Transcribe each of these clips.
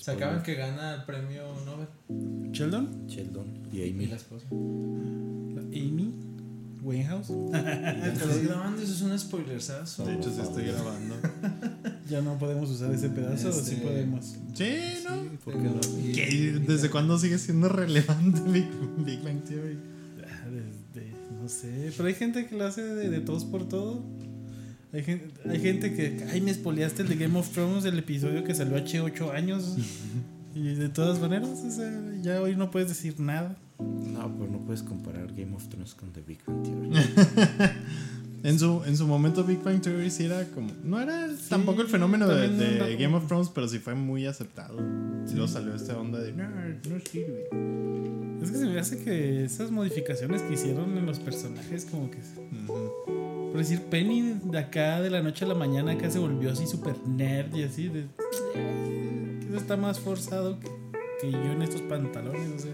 Sacaban que gana el premio Nobel. Sheldon, Sheldon y Y Amy. la esposa. Amy, Winehouse. ¿Estás grabando? Eso es un spoilersazo. De hecho, sí estoy grabando. Ya no podemos usar ese pedazo, o sí Este- podemos. Sí, ¿no? ¿Por qué no? Y- ¿Qué? ¿Desde cuándo sigue siendo relevante Big, Big Bang Theory? Ah, desde- no sé, pero hay gente que lo hace de, de todos por todo. Hay gente, hay gente que, ay, me espoliaste el de Game of Thrones, el episodio que salió hace 8 años. y de todas maneras, o sea, ya hoy no puedes decir nada. No, pero no puedes comparar Game of Thrones con The Big Bang Theory. En su, en su momento Big Bang Theory sí era como... No era el- tampoco el fenómeno de, de era- Game of Thrones, pero sí fue muy aceptado. Sí. Luego salió esta onda de... No, no sirve. Es que se me hace que esas modificaciones que hicieron en los personajes, como que. Ujú. Por decir, Penny de acá, de la noche a la mañana, acá se volvió así super nerd y así. De, eso está más forzado que, que yo en estos pantalones, o sea.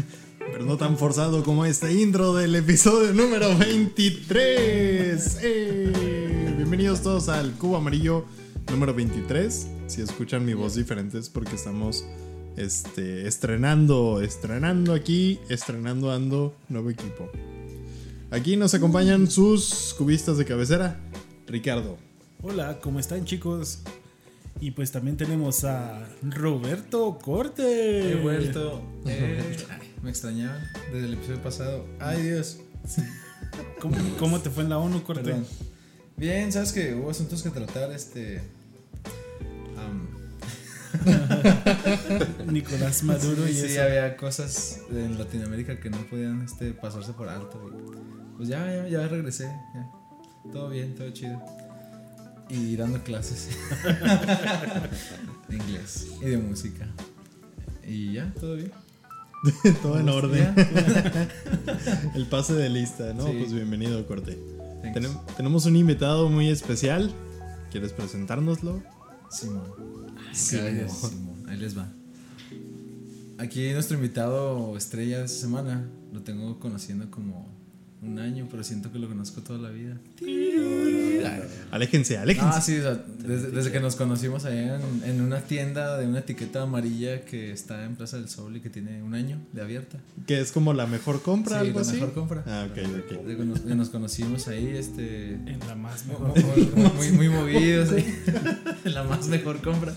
Pero no tan forzado como este intro del episodio número 23. ¡Eh! Bienvenidos todos al Cubo Amarillo número 23. Si escuchan mi voz diferente es porque estamos este, estrenando, estrenando aquí, estrenando ando nuevo equipo. Aquí nos acompañan sus cubistas de cabecera. Ricardo. Hola, ¿cómo están, chicos? Y pues también tenemos a Roberto Corte. He vuelto. Eh, me extrañaban desde el episodio pasado. Ay, Dios. ¿Cómo, cómo te fue en la ONU, Corte? Perdón. Bien, sabes que hubo asuntos que tratar. Este. Nicolás Maduro y sí, eso. había cosas en Latinoamérica que no podían este, pasarse por alto. y, pues ya, ya, ya regresé. ya. Todo bien, todo chido. Y dando clases de inglés y de música. Y ya, todo bien. Todo en orden. El pase de lista, ¿no? Sí. Pues bienvenido, Corte. Tenem- tenemos un invitado muy especial. ¿Quieres presentárnoslo? Simón. Simón. Simón. Ahí les va. Aquí nuestro invitado estrella de esta semana lo tengo conociendo como un año, pero siento que lo conozco toda la vida. Aléjense, aléjense. Ah, sí, o sea, desde, desde que nos conocimos allá en, en una tienda de una etiqueta amarilla que está en Plaza del Sol y que tiene un año de abierta. Que es como la mejor compra, Sí, algo la así. mejor compra. Ah, ok, ok. De que nos, que nos conocimos ahí, este. En la más Muy, mejor. muy, muy movidos, sí. la más mejor compra.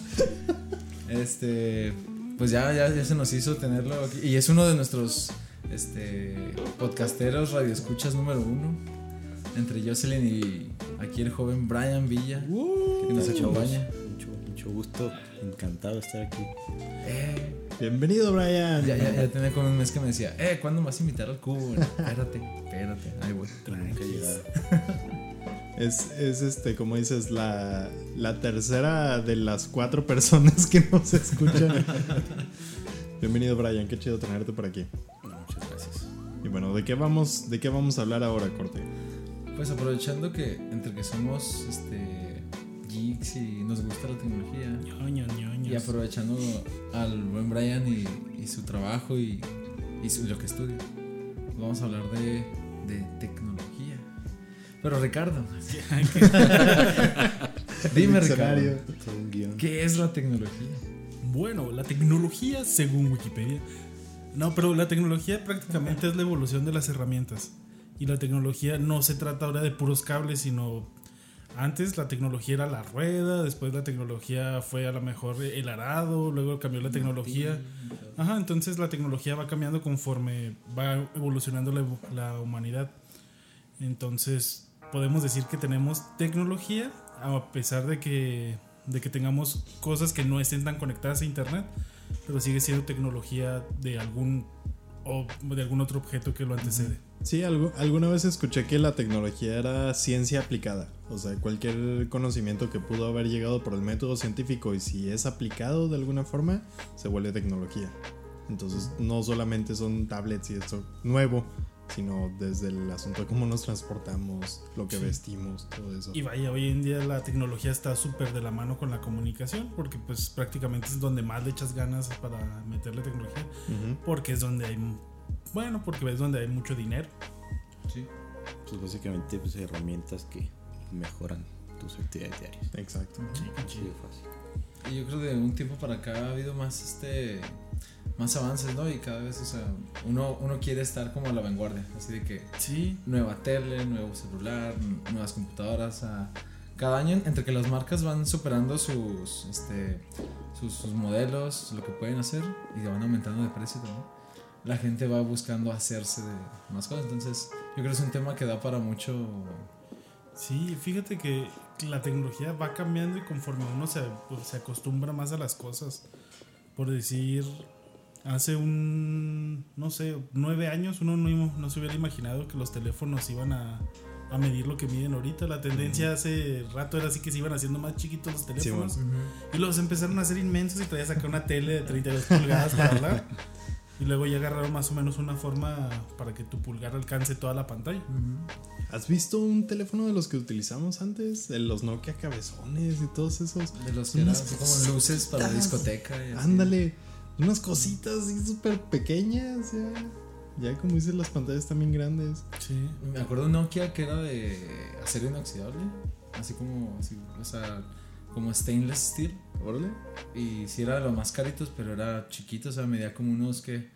Este, pues ya, ya, ya se nos hizo tenerlo aquí. Y es uno de nuestros este, podcasteros radioescuchas número uno. Entre Jocelyn y aquí el joven Brian Villa, que nos Mucho acompaña. Mucho, mucho gusto. Encantado de estar aquí. Eh, Bienvenido, Brian. ya, ya, ya tenía como un mes que me decía, eh, ¿cuándo me vas a invitar al cubo? Espérate, espérate. He llegado. Es, es este, como dices, la, la tercera de las cuatro personas que nos escuchan. Bienvenido, Brian. Qué chido tenerte por aquí. Muchas gracias. Y bueno, ¿de qué vamos, de qué vamos a hablar ahora, Corte? Pues aprovechando que entre que somos este, geeks y nos gusta la tecnología, Ñoño, ñoño. Y aprovechando al buen Brian y, y su trabajo y, y su- lo que estudia, vamos a hablar de, de tecnología. Pero Ricardo, dime Ricardo. ¿qué es la tecnología? Bueno, la tecnología, según Wikipedia. No, pero la tecnología prácticamente es la evolución de las herramientas. Y la tecnología no se trata ahora de puros cables, sino antes la tecnología era la rueda, después la tecnología fue a lo mejor el arado, luego cambió la tecnología. Ajá, entonces la tecnología va cambiando conforme va evolucionando la, la humanidad. Entonces podemos decir que tenemos tecnología a pesar de que, de que tengamos cosas que no estén tan conectadas a internet, pero sigue siendo tecnología de algún o de algún otro objeto que lo antecede. Sí, algo- alguna vez escuché que la tecnología era ciencia aplicada. O sea, cualquier conocimiento que pudo haber llegado por el método científico y si es aplicado de alguna forma, se vuelve tecnología. Entonces, no solamente son tablets y esto nuevo, sino desde el asunto de cómo nos transportamos, lo que vestimos, todo eso. Y vaya, hoy en día la tecnología está súper de la mano con la comunicación, porque pues prácticamente es donde más le echas ganas para meterle tecnología, porque es donde hay, bueno, porque es donde hay mucho dinero. Sí. Pues básicamente pues, herramientas que mejoran tus actividades diarias. Exacto. Así de fácil. Y yo creo de un tiempo para acá ha habido más este más avances, ¿no? Y cada vez, o sea, uno, uno quiere estar como a la vanguardia, así de que Sí, nueva tele, nuevo celular, nuevas computadoras, a- cada año entre que las marcas van superando sus este sus, sus modelos, lo que pueden hacer y van aumentando de precio también. La gente va buscando hacerse de más cosas, entonces yo creo que es un tema que da para mucho sí, fíjate que la tecnología va cambiando y conforme uno se, pues, se acostumbra más a las cosas. Por decir, hace un, no sé, nueve años uno no, no se hubiera imaginado que los teléfonos iban a, a medir lo que miden ahorita. La tendencia hace rato era así que se iban haciendo más chiquitos los teléfonos. y los empezaron a hacer inmensos y traías acá una tele de 32 pulgadas para hablar. Y luego ya agarraron más o menos una forma para que tu pulgar alcance toda la pantalla. ¿Has visto un teléfono de los que utilizamos antes? De los Nokia cabezones y todos esos. de los que eran como luces para la discoteca y así. Ándale, unas cositas así súper pequeñas. Ya. ya como dices, las pantallas también grandes. Sí. Me acuerdo Nokia que era de acero inoxidable, así como así, o sea, como stainless steel. Órale. Y sí era de los más caritos, pero era chiquito, o sea, medía como unos que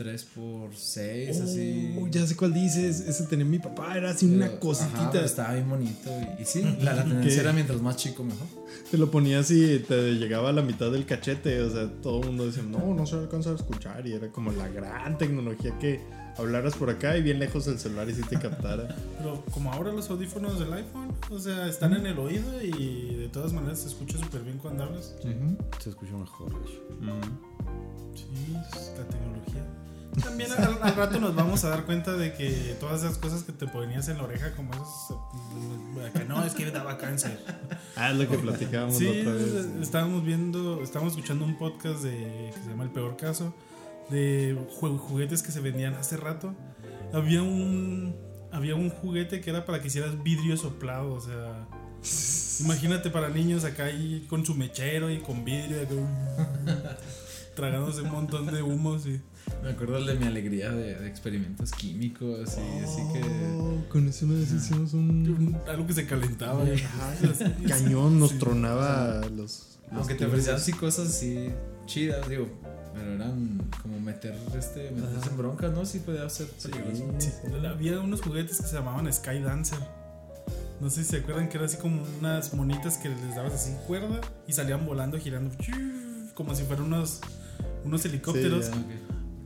3 por 6, así. Oh, ya sé cuál dices. Ese tenía mi papá, era así Pero, una ajá, cositita. pero estaba bien bonito. Y, y sí, la, la tendencia ¿Qué? era mientras más chico, mejor. Te lo ponías y te llegaba a la mitad del cachete. O sea, todo el mundo decía, no, no se alcanza a escuchar. Y era como la gran tecnología que hablaras por acá y bien lejos del celular y si te captara. Pero como ahora los audífonos del iPhone, o sea, están en el oído y de todas maneras se escucha súper bien cuando hablas. Se escucha mejor, de hecho. Ujú. Sí, es la tecnología. También al, al rato nos vamos a dar cuenta de que todas esas cosas que te ponías en la oreja, como esos. mm, Que no, es que daba cáncer. Ah, es lo que platicábamos Sí, otra vez. estábamos viendo, estábamos escuchando un podcast de, que se llama El Peor Caso, de ju- juguetes que se vendían hace rato. Había un, había un juguete que era para que hicieras vidrio soplado, o sea, imagínate para niños acá ahí con su mechero y con vidrio, acá, tragándose un montón de humos y... Me acuerdo el de mi alegría de, de experimentos químicos y así que. Oh, con eso vez hicimos un algo que se calentaba. y- cañón, nos Sí. tronaba los. los Aunque te ofrecían así cosas así chidas, digo. Pero eran como meter este, meterse en broncas, ¿no? Sí podía ser peligroso. Sí, había unos juguetes que se llamaban Sky Dancer. No sé si se acuerdan que era así como unas monitas que les dabas así cuerda y salían volando, girando, como si fueran unos, unos helicópteros.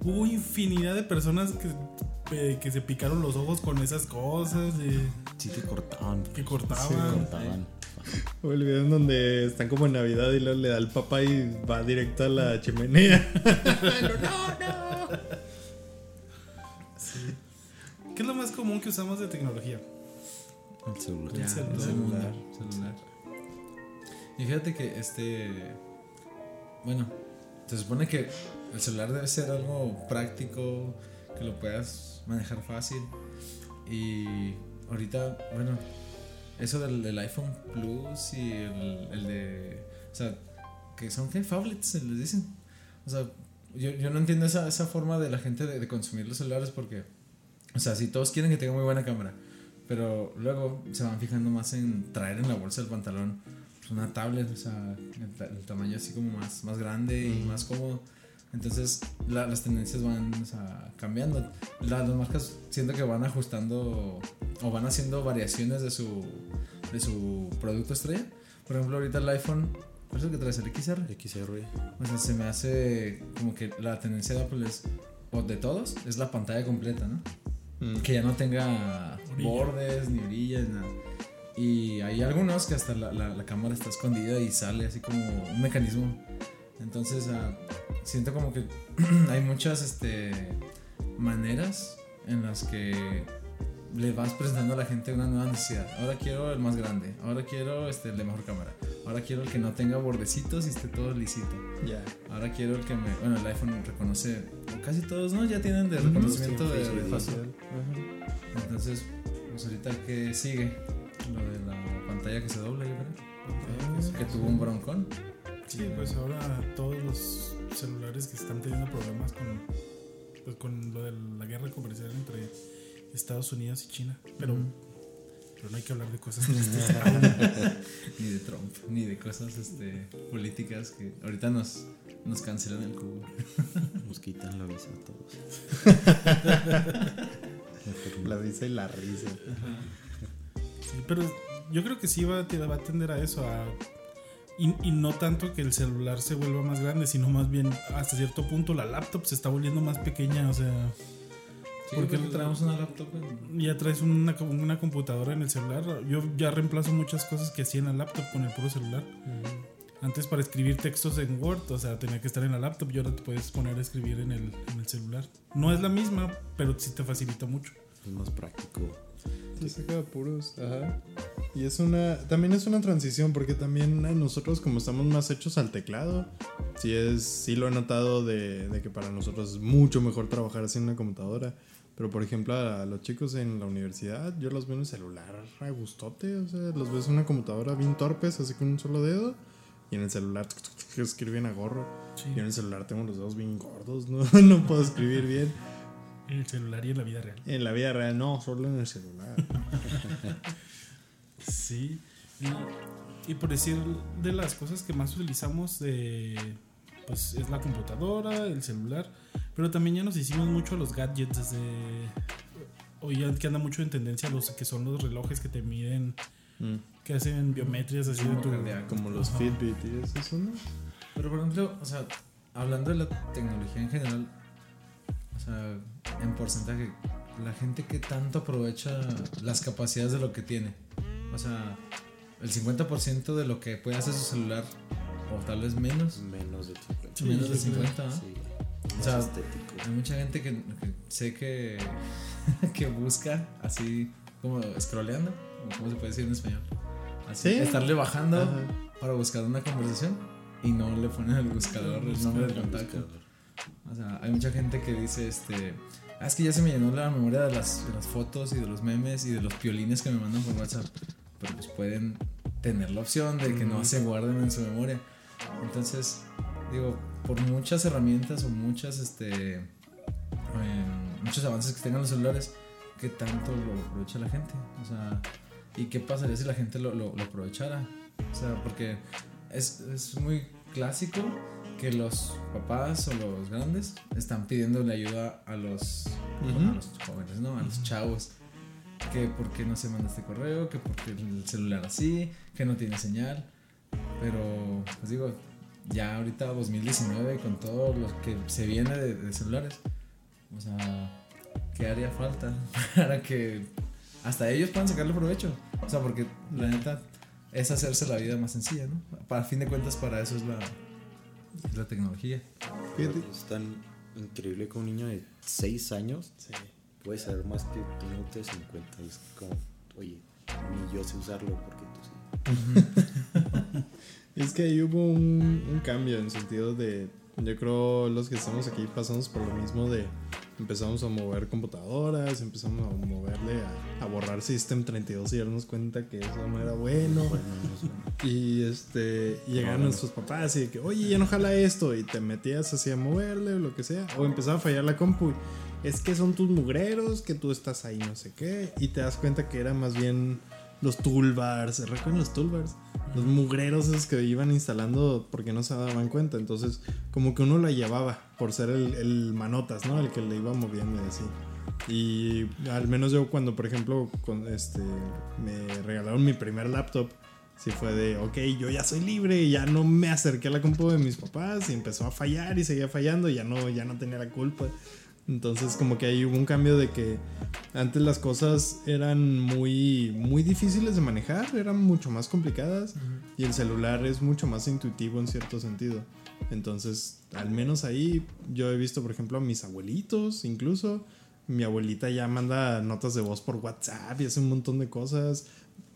Hubo infinidad de personas que, eh, que se picaron los ojos con esas cosas, y Sí te cortaban. que cortaban. Te cortaban. O el video en donde están como en Navidad y luego le da el papá y va directo a la chimenea. ¿Qué es lo más común que usamos de tecnología? El celular. El celular. el celular. celular. Y fíjate que este. Bueno, se supone que el celular debe ser algo práctico, que lo puedas manejar fácil. Y ahorita, bueno, eso del, del iPhone Plus y el, el de. O sea, que son que phablets, se les dicen. O sea, yo, yo no entiendo esa, esa forma de la gente de, de consumir los celulares porque. O sea, si todos quieren que tenga muy buena cámara. Pero luego se van fijando más en traer en la bolsa del pantalón pues, una tablet, o sea, el, ta- el tamaño así como más, más grande y más cómodo. Entonces la- las tendencias van o sea, cambiando. La- las marcas siento que van ajustando o van haciendo variaciones de su, de su producto estrella. Por ejemplo, ahorita el iPhone, ¿cuál es el que traes? ¿El XR? XR. O sea, se me hace como que la tendencia de Apple es, o de todos, es la pantalla completa, ¿no? Mm. que ya no tenga Orilla. bordes ni orillas, nada. Y hay algunos que hasta la, la- la cámara está escondida y sale así como un mecanismo. Entonces ah, siento como que hay muchas este, maneras en las que le vas presentando a la gente una nueva necesidad. Ahora quiero el más grande, ahora quiero este, el de mejor cámara, ahora quiero el que no tenga bordecitos y esté todo lisito. Ya. Ahora quiero el que me. Bueno, el iPhone reconoce. Casi todos, ¿no? Ya tienen de reconocimiento de, de facial. Entonces, pues ahorita que sigue lo de la pantalla que se dobla, yo creo. Que tuvo un broncón. Sí, pues ahora todos los celulares que están teniendo problemas con, pues con lo de la guerra comercial entre Estados Unidos y China. Pero Pero no hay que hablar de cosas tristes. Ni de Trump, ni de cosas este, políticas que ahorita nos, nos cancelan el cubo. Nos quitan la visa a todos. La visa y la risa. Sí, pero yo creo que sí va, a- va a tender a eso. A, y, y no tanto que el celular se vuelva más grande, sino más bien hasta cierto punto la laptop se está volviendo más pequeña. O sea, Sí, Porque porque traemos una laptop. en- ya traes una, una computadora en el celular. Yo ya reemplazo muchas cosas que hacía en la laptop con el puro celular. Antes para escribir textos en Word, o sea, tenía que estar en la laptop y ahora te puedes poner a escribir en el, en el celular. No es la misma, pero sí te facilita mucho. Es más práctico. Sí, saca puros. Ajá. Y es una. También es una transición, porque también a nosotros, como estamos más hechos al teclado, sí es. Sí lo he notado de, de que para nosotros es mucho mejor trabajar así en una computadora. Pero por ejemplo, a los chicos en la universidad, yo los veo en el celular a gustote. O sea, los ves en una computadora bien torpes, así con un solo dedo. Y en el celular escriben a gorro. Sí. Yo en el celular tengo los dedos bien gordos, no, no puedo escribir bien. En el celular y en la vida real. En la vida real, no, solo en el celular. Sí. Y, y por decir de las cosas que más utilizamos de pues es la computadora, el celular, pero también ya nos hicimos mucho los gadgets desde hoy ya que anda mucho en tendencia los que son los relojes que te miden, Mm. que hacen biometrías así de tu. Como los Ajá. Fitbit y eso, ¿eso no? Pero por ejemplo, o sea, hablando de la tecnología en general, o sea, en porcentaje, la gente que tanto aprovecha las capacidades de lo que tiene. O sea, el 50% de lo que puede hacer su celular, o tal vez menos. Menos de 50. Sí, menos de yo creo. 50, ¿no? Sí. O Más sea, estético. Hay mucha gente que, que sé que, que busca así como scrolleando, o ¿cómo se puede decir en español? Así, Sí. estarle bajando Ajá. para buscar una conversación y no le ponen al buscador el nombre del contacto. O sea, hay mucha gente que dice, este, "Ah, es que ya se me llenó la memoria de las, de las fotos y de los memes y de los piolines que me mandan por WhatsApp. Pero pues pueden tener la opción de que no se guarden en su memoria. Entonces, digo, por muchas herramientas o muchas, este, em, muchos avances que tengan los celulares, ¿qué tanto lo aprovecha la gente? O sea, ¿y qué pasaría si la gente lo, lo, lo aprovechara? O sea, porque es, es muy clásico que los papás o los grandes están pidiéndole ayuda a los, Ujú. a los jóvenes, ¿no? A los chavos. Que por qué no se manda este correo, que porque el celular así, que no tiene señal. Pero, pues digo, ya ahorita 2019 con todo lo que se viene de, de celulares, o sea, ¿qué haría falta para que hasta ellos puedan sacarle provecho? O sea, porque la neta es hacerse la vida más sencilla, ¿no? Para fin de cuentas, para eso es la, es la tecnología. Fíjate. Es tan increíble que un niño de 6 años puede saber más que un minuto de 50. Y es como, oye, ni yo sé usarlo porque tú sí. Es que ahí hubo un, un cambio en sentido de. Yo creo los que estamos aquí pasamos por lo mismo de. Empezamos a mover computadoras, empezamos a moverle a, a borrar System 32 y darnos cuenta que eso no era bueno. No. Y este llegaron Órale. nuestros papás y de que, oye, ya no jala esto. Y te metías así a moverle o lo que sea. O empezaba a fallar la compu. Es que son tus mugreros, que tú estás ahí, no sé qué. Y te das cuenta que era más bien los toolbars. ¿Se recuerdan los toolbars? Los mugreros esos que iban instalando porque no se daban cuenta. Entonces, como que uno la llevaba por ser el, manotas, ¿no? El que le iba moviendo y así. Y al menos yo cuando, por ejemplo, con este, me regalaron mi primer laptop, sí fue de, ok, yo ya soy libre ya no me acerqué a la compu de mis papás y empezó a fallar y seguía fallando ya no, ya no tenía la culpa. Entonces como que ahí hubo un cambio de que antes las cosas eran muy, muy difíciles de manejar, eran mucho más complicadas y el celular es mucho más intuitivo en cierto sentido. Entonces, al menos ahí yo he visto, por ejemplo, a mis abuelitos incluso. Mi abuelita ya manda notas de voz por WhatsApp y hace un montón de cosas.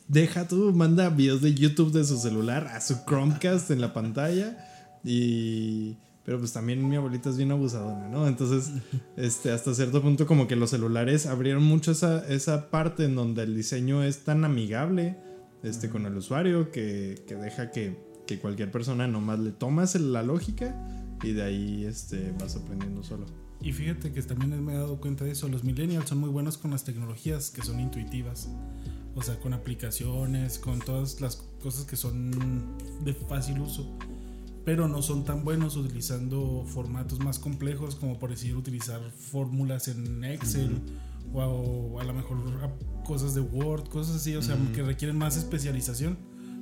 Deja tú, manda videos de YouTube de su celular a su Chromecast en la pantalla. Y. Pero pues también mi abuelita es bien abusadora, ¿no? Entonces, este, hasta cierto punto, como que los celulares abrieron mucho esa, esa parte en donde el diseño es tan amigable este, con el usuario que, que deja que, que cualquier persona nomás le tomas la lógica y de ahí este, vas aprendiendo solo. Y fíjate que también me he dado cuenta de eso. Los millennials son muy buenos con las tecnologías que son intuitivas. O sea, con aplicaciones, con todas las cosas que son de fácil uso. Pero no son tan buenos utilizando formatos más complejos, como por decir utilizar fórmulas en Excel o, a, o a lo mejor cosas de Word, cosas así, o sea, que requieren más especialización.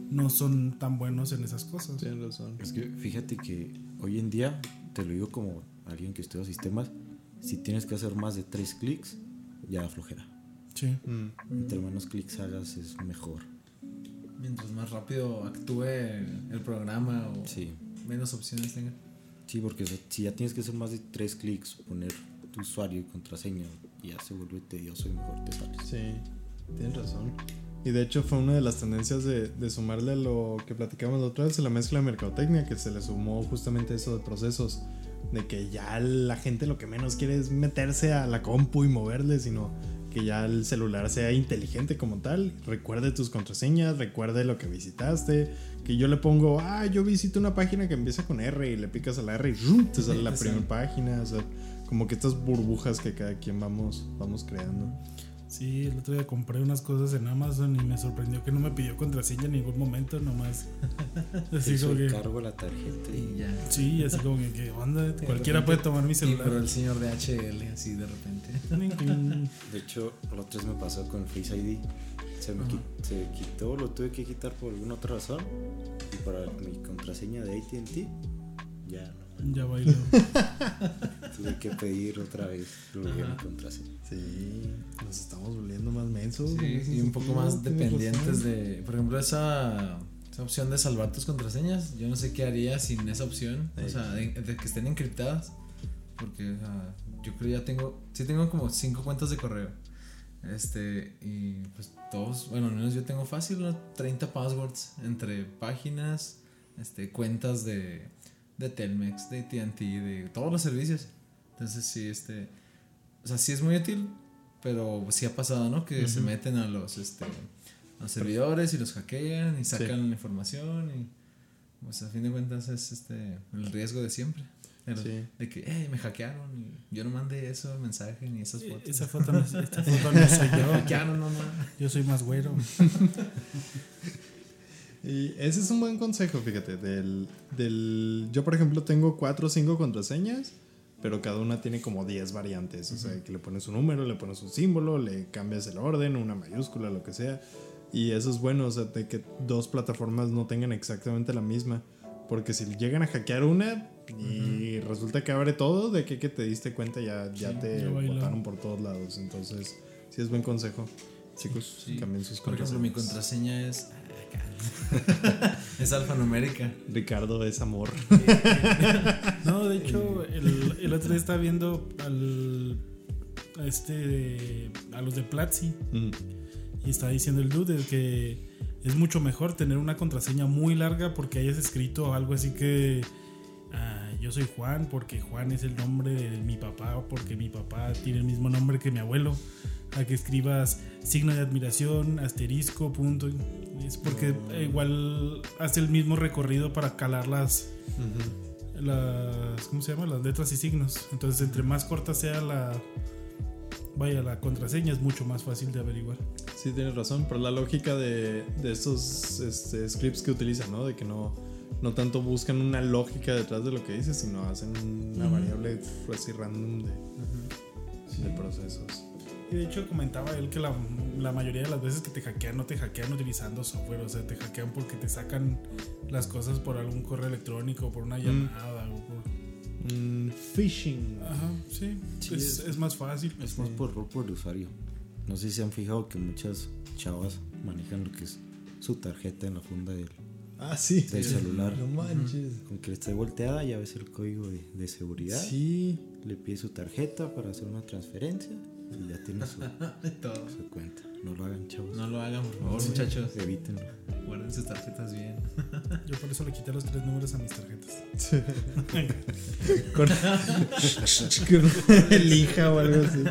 No son tan buenos en esas cosas. Tienes razón. Es que fíjate que hoy en día, te lo digo como alguien que estudia sistemas, si tienes que hacer más de tres clics, ya da flojera. Sí. Mm, Entre menos clics hagas es mejor. Mientras más rápido actúe el programa o Sí. Menos opciones tenga. Sí, porque o sea, si ya tienes que hacer más de tres clics, poner tu usuario y contraseña, ya se vuelve tedioso y mejor te sales. Sí, tienes razón. Y de hecho fue una de las tendencias de, de sumarle a lo que platicamos la otra vez, la mezcla de mercadotecnia, que se le sumó justamente eso de procesos, de que ya la gente lo que menos quiere es meterse a la compu y moverle, sino que ya el celular sea inteligente como tal, recuerde tus contraseñas, recuerde lo que visitaste, que yo le pongo, ah, yo visito una página que empieza con R y le picas a la R y ¡rum! te sale la Sí. primera página, o sea, como que estas burbujas que cada quien vamos, vamos creando. Sí, el otro día compré unas cosas en Amazon y me sorprendió que no me pidió contraseña en ningún momento, nomás. Así como el que. cargo la tarjeta y ya. Sí, así como que, ¿qué onda? Cualquiera repente puede tomar mi celular. el señor de HL así de repente. De hecho, la otra vez me pasó con el Face ID. Se me qui- se quitó, lo tuve que quitar por alguna otra razón. Y para mi contraseña de ATT, ya no. Ya bailó. Tuve que pedir otra vez mi contraseña. Sí, nos estamos volviendo más mensos. Sí, y un poco más dependientes de, por ejemplo, esa, esa opción de salvar tus contraseñas. Yo no sé qué haría sin esa opción, o sea, de, de que estén encriptadas. Porque o sea, yo creo ya tengo, sí tengo como cinco cuentas de correo. Este, y pues todos, bueno, al menos yo tengo fácil unos 30 passwords entre páginas, este, cuentas de, de Telmex, de ATT, de todos los servicios. Entonces sí, este, o sea, sí es muy útil, pero sí ha pasado, ¿no? Que se meten a los, este, a los servidores y los hackean y sacan la información y, pues a fin de cuentas es, este, el riesgo de siempre. El- Sí. De que, hey, me hackearon y yo no mandé eso, mensaje ni esas fotos. Esa foto no, esta foto no soy Me yo. hackearon, no, no. Yo soy más güero. Y ese es un buen consejo, fíjate. Del, del, yo, por ejemplo, tengo cuatro o cinco contraseñas, pero cada una tiene como 10 variantes. O sea, que le pones un número, le pones un símbolo, le cambias el orden, una mayúscula, lo que sea. Y eso es bueno, o sea, de que dos plataformas no tengan exactamente la misma. Porque si llegan a hackear una y resulta que abre todo, de que, que te diste cuenta ya, ya Sí, te botaron por todos lados. Entonces, sí es buen consejo. Chicos, Sí. cambien sus Por ejemplo, mi contraseñas. contraseña es. es alfanumérica. Ricardo es amor. No, de hecho, el, el otro día estaba viendo al. a Este. A los de Platzi. Mm. Y estaba diciendo el dude que es mucho mejor tener una contraseña muy larga porque hayas escrito algo así que yo soy Juan porque Juan es el nombre de mi papá porque mi papá tiene el mismo nombre que mi abuelo. A que escribas signo de admiración, asterisco, punto. Es porque eh, igual hace el mismo recorrido para calar las, las ¿cómo se llama? Las letras y signos. Entonces, entre más corta sea la vaya la contraseña es mucho más fácil de averiguar. Sí, tienes razón, pero la lógica de, de estos este, scripts que utilizan, ¿no? De que no, no tanto buscan una lógica detrás de lo que dices, sino hacen una variable pues, así random de, de procesos. Y de hecho comentaba él que la, la mayoría de las veces que te hackean no te hackean utilizando software, o sea, te hackean porque te sacan las cosas por algún correo electrónico, por una llamada o por... Mm, phishing. Ajá, sí, Sí, es, es- es más fácil. Es más por el usuario. No sé si se han fijado que muchas chavas manejan lo que es su tarjeta en la funda del, Ah, sí. del celular. No manches. Con que esté volteada, ya ves el código de, de seguridad. Sí. Le pide su tarjeta para hacer una transferencia y ya tiene su, Todo. su cuenta. No lo hagan, chavos. No lo hagan, por favor, muchachos. Evítenlo. Guarden sus tarjetas bien. Yo por eso le quité los tres números a mis tarjetas. con, con el hija o algo así.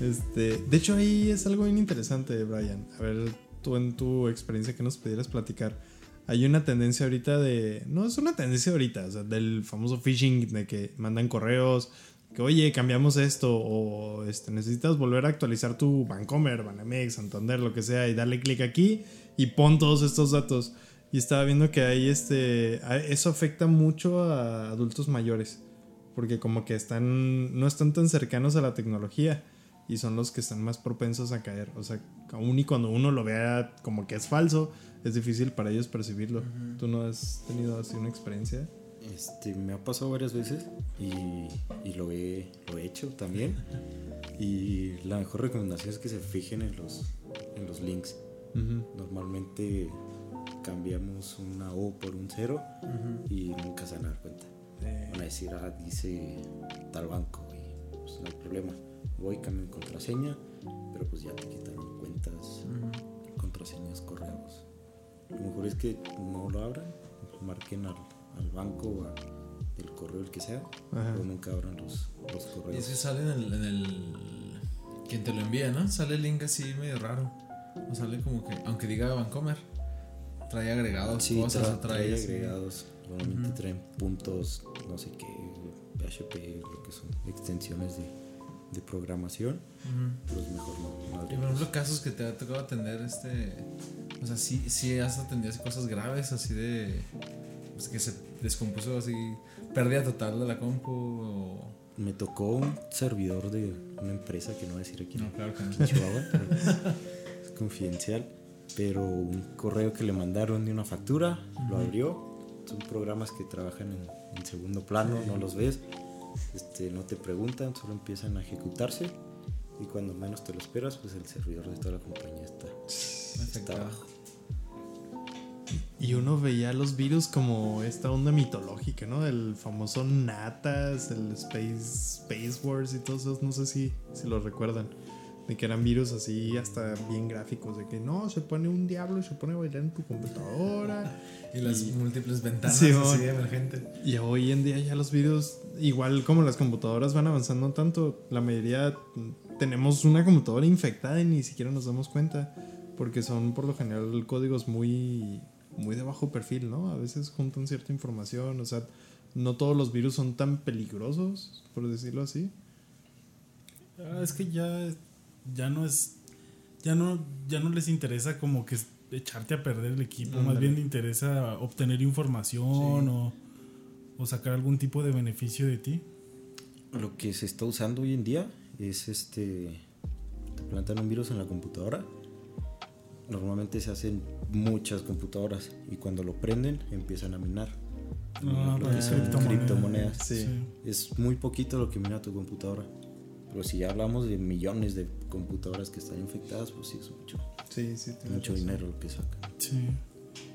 Este, de hecho, ahí es algo bien interesante, Brian. A ver, tú en tu experiencia que nos pudieras platicar. Hay una tendencia ahorita de. No es una tendencia ahorita, o sea, del famoso phishing, de que mandan correos, que oye, cambiamos esto o este, necesitas volver a actualizar tu Bancomer, Banamex, Santander, lo que sea y darle clic aquí y pon todos estos datos. Y estaba viendo que ahí este, eso afecta mucho a adultos mayores porque como que están no están tan cercanos a la tecnología y son los que están más propensos a caer. O sea, aún y cuando uno lo vea como que es falso, es difícil para ellos percibirlo. ¿Tú no has tenido así una experiencia? Este, me ha pasado varias veces y, y lo, he, lo he hecho también. Y la mejor recomendación es que se fijen en los, en los links. Normalmente cambiamos una O por un cero y nunca se van a dar cuenta. Van a decir, ah, dice tal banco y pues no hay problema. Voy, cambio mi contraseña, pero pues ya te quitaron cuentas, contraseñas, correos. Lo mejor es que no lo abran, marquen al, al banco o al correo, el que sea, Ajá. pero nunca abran los, los Y correos. es que sale en el, en el. Quien te lo envía, ¿no? Sale el link así medio raro. O sale como que. Aunque diga Vancomer. Trae agregados Sí, cosas tra- o trae. trae agregados. Normalmente traen puntos, no sé qué, PHP, lo que son extensiones de, de programación. Ujú. Pero es mejor no, no Y por ejemplo, casos que te ha tocado atender, este. O sea, sí, sí has atendido cosas graves, así de. Pues que se descompuso así. Pérdida total de la compu. O... Me tocó un servidor de una empresa que no voy a decir aquí No, claro que no. Chihuahua, es confidencial. Pero un correo que le mandaron de una factura, lo abrió. Son programas que trabajan en, en segundo plano, no los ves, este, no te preguntan, solo empiezan a ejecutarse. Y cuando menos te lo esperas, pues el servidor de toda la compañía está, está abajo. Y uno veía los virus como esta onda mitológica, ¿no? El famoso Natas, el Space, Space Wars y todos esos, no sé si, si lo recuerdan. De que eran virus así hasta bien gráficos, de que no, se pone un diablo y se pone a bailar en tu computadora. Y las múltiples ventanas Sí, así mon. emergente. Y hoy en día ya los virus, igual como las computadoras van avanzando tanto, la mayoría tenemos una computadora infectada y ni siquiera nos damos cuenta, porque son por lo general códigos muy, muy de bajo perfil, ¿no? A veces juntan cierta información, o sea, no todos los virus son tan peligrosos, por decirlo así. Ah, es que ya, ya no es. Ya no, ya no les interesa como que echarte a perder el equipo. Más bien le interesa obtener información o, o sacar algún tipo de beneficio de ti. Lo que se está usando hoy en día es este. Te plantan un virus en la computadora. Normalmente se hacen muchas computadoras y cuando lo prenden empiezan a minar. Ah, lo para que son criptomonedas. criptomonedas. Sí. Es muy poquito lo que mina tu computadora. Pero si ya hablamos de millones de computadoras que están infectadas, pues sí es mucho, Sí, sí. tienes mucho razón. dinero lo que sacan. Sí.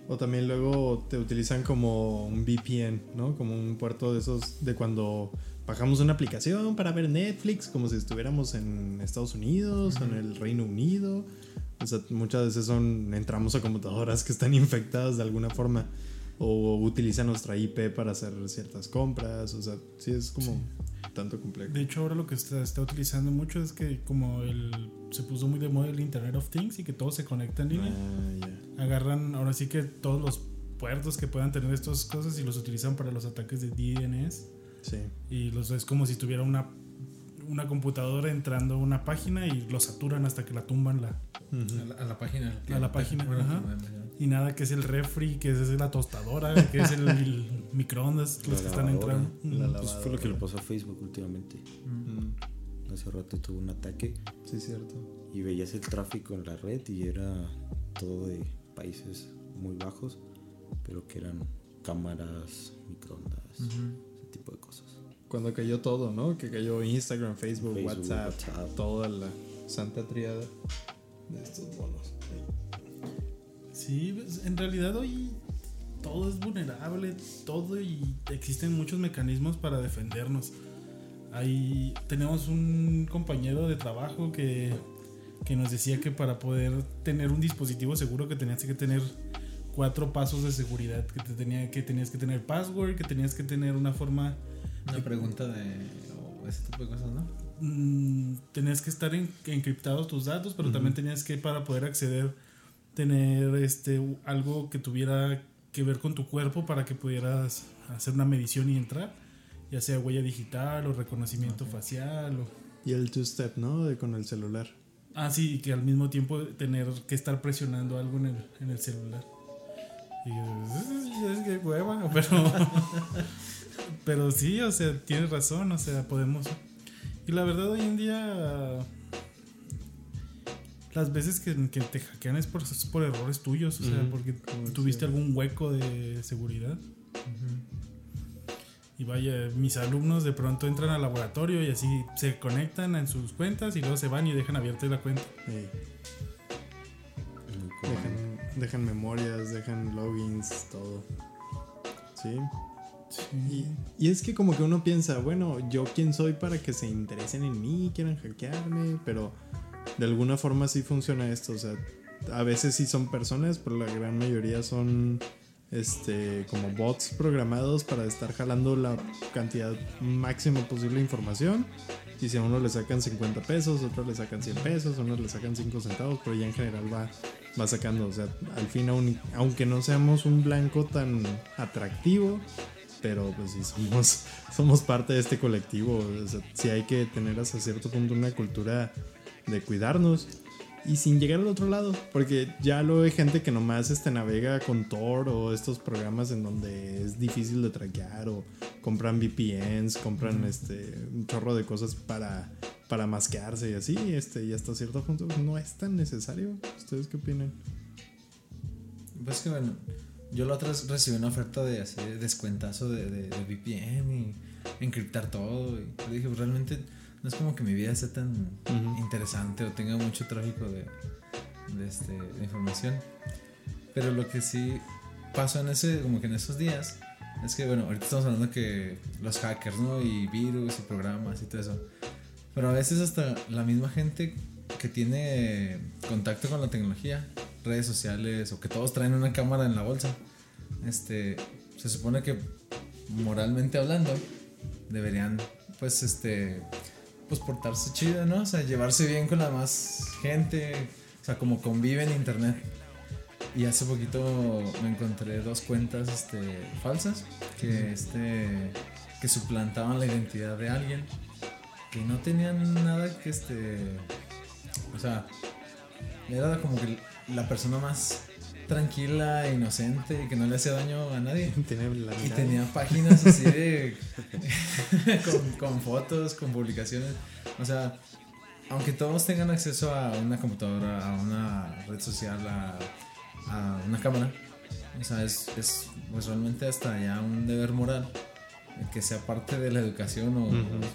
O también luego te utilizan como un VPN, ¿no? Como un puerto de esos de cuando bajamos una aplicación para ver Netflix, como si estuviéramos en Estados Unidos o en el Reino Unido. O sea, muchas veces son entramos a computadoras que están infectadas de alguna forma o utilizan nuestra IP para hacer ciertas compras. O sea, sí es como tanto complejo. De hecho, ahora lo que se está utilizando mucho es que como el, se puso muy de moda el Internet of Things y que todo se conecta en línea. Ah, agarran ahora sí que todos los puertos que puedan tener estas cosas y los utilizan para los ataques de DNS Sí. y los es como si tuviera una una computadora entrando a una página y lo saturan hasta que la tumban la A la, a la página. A la página, ajá. y nada que es el refri que es la tostadora que es el, el microondas los que están entrando La. Pues fue lo que le pasó a Facebook últimamente. Mm, Hace rato tuvo un ataque Sí, cierto. y veías el tráfico en la red y era todo de países muy bajos, pero que eran cámaras, microondas, ese tipo de cosas. Cuando cayó todo, ¿no? Que cayó Instagram, Facebook, Facebook, WhatsApp, WhatsApp. toda la santa triada de estos bonos. Sí, pues, en realidad hoy todo es vulnerable, todo y existen muchos mecanismos para defendernos. Ahí tenemos un compañero de trabajo que, que nos decía que para poder tener un dispositivo seguro que tenías que tener cuatro pasos de seguridad, que, te tenía, que tenías que tener password, que tenías que tener una forma, Una pregunta de. o ese tipo de cosas, ¿no? mm, tenías que estar en, encriptados tus datos, pero también tenías que para poder acceder tener este algo que tuviera que ver con tu cuerpo para que pudieras hacer una medición y entrar ya sea huella digital o reconocimiento facial. O... Y el two-step, ¿no? De con el celular. Ah, sí, y que al mismo tiempo tener que estar presionando algo en el, en el celular. Y yo, es que hueva, pero, pero sí, o sea, tienes razón, o sea, podemos... Y la verdad hoy en día, las veces que, que te hackean es por, es por errores tuyos, o sea, porque tuviste algún hueco de seguridad. Y vaya, mis alumnos de pronto entran al laboratorio y así se conectan en sus cuentas y luego se van y dejan abierta la cuenta. Ey, Muy común. dejan, dejan memorias, dejan logins, todo. Sí. Y, y es que como que uno piensa, bueno, yo quién soy para que se interesen en mí, quieran hackearme, pero de alguna forma sí funciona esto, o sea, a veces sí son personas, pero la gran mayoría son este como bots programados para estar jalando la cantidad máxima posible de información. Y si a uno le sacan 50 pesos, a otro le sacan 100 pesos, a uno le sacan 5 centavos, pero ya en general va, va sacando. O sea, al fin, aun- aunque no seamos un blanco tan atractivo, pero pues sí somos, somos parte de este colectivo. O sea, sí hay que tener hasta cierto punto una cultura de cuidarnos y sin llegar al otro lado, porque ya lo hay gente que nomás este, navega con Tor o estos programas en donde es difícil de traquear o compran VPNs, compran este, un chorro de cosas para, para masquearse y así, este, y hasta cierto punto no es tan necesario. ¿Ustedes qué opinan? Pues que bueno, yo la otra vez recibí una oferta de de descuentazo de, de, de VPN y encriptar todo. Y yo dije, pues realmente no es como que mi vida sea tan Ujú. interesante o tenga mucho tráfico de, de, este, de información. Pero lo que sí pasó en ese, como que en esos días, es que bueno, ahorita estamos hablando que los hackers, ¿no? Y virus y programas y todo eso. Pero a veces hasta la misma gente que tiene contacto con la tecnología, redes sociales o que todos traen una cámara en la bolsa, este, se supone que moralmente hablando deberían pues este pues portarse chido, ¿no? O sea, llevarse bien con la más gente, o sea, como convive en internet. Y hace poquito me encontré dos cuentas este, falsas que, este, que suplantaban la identidad de alguien que no tenían nada que este. O sea, era como que la persona más tranquila, inocente y que no le hacía daño a nadie. Y tenía páginas así de. con, con fotos, con publicaciones. O sea, aunque todos tengan acceso a una computadora, a una red social, a, a una cámara, o sea, es, es pues realmente hasta ya un deber moral que sea parte de la educación o,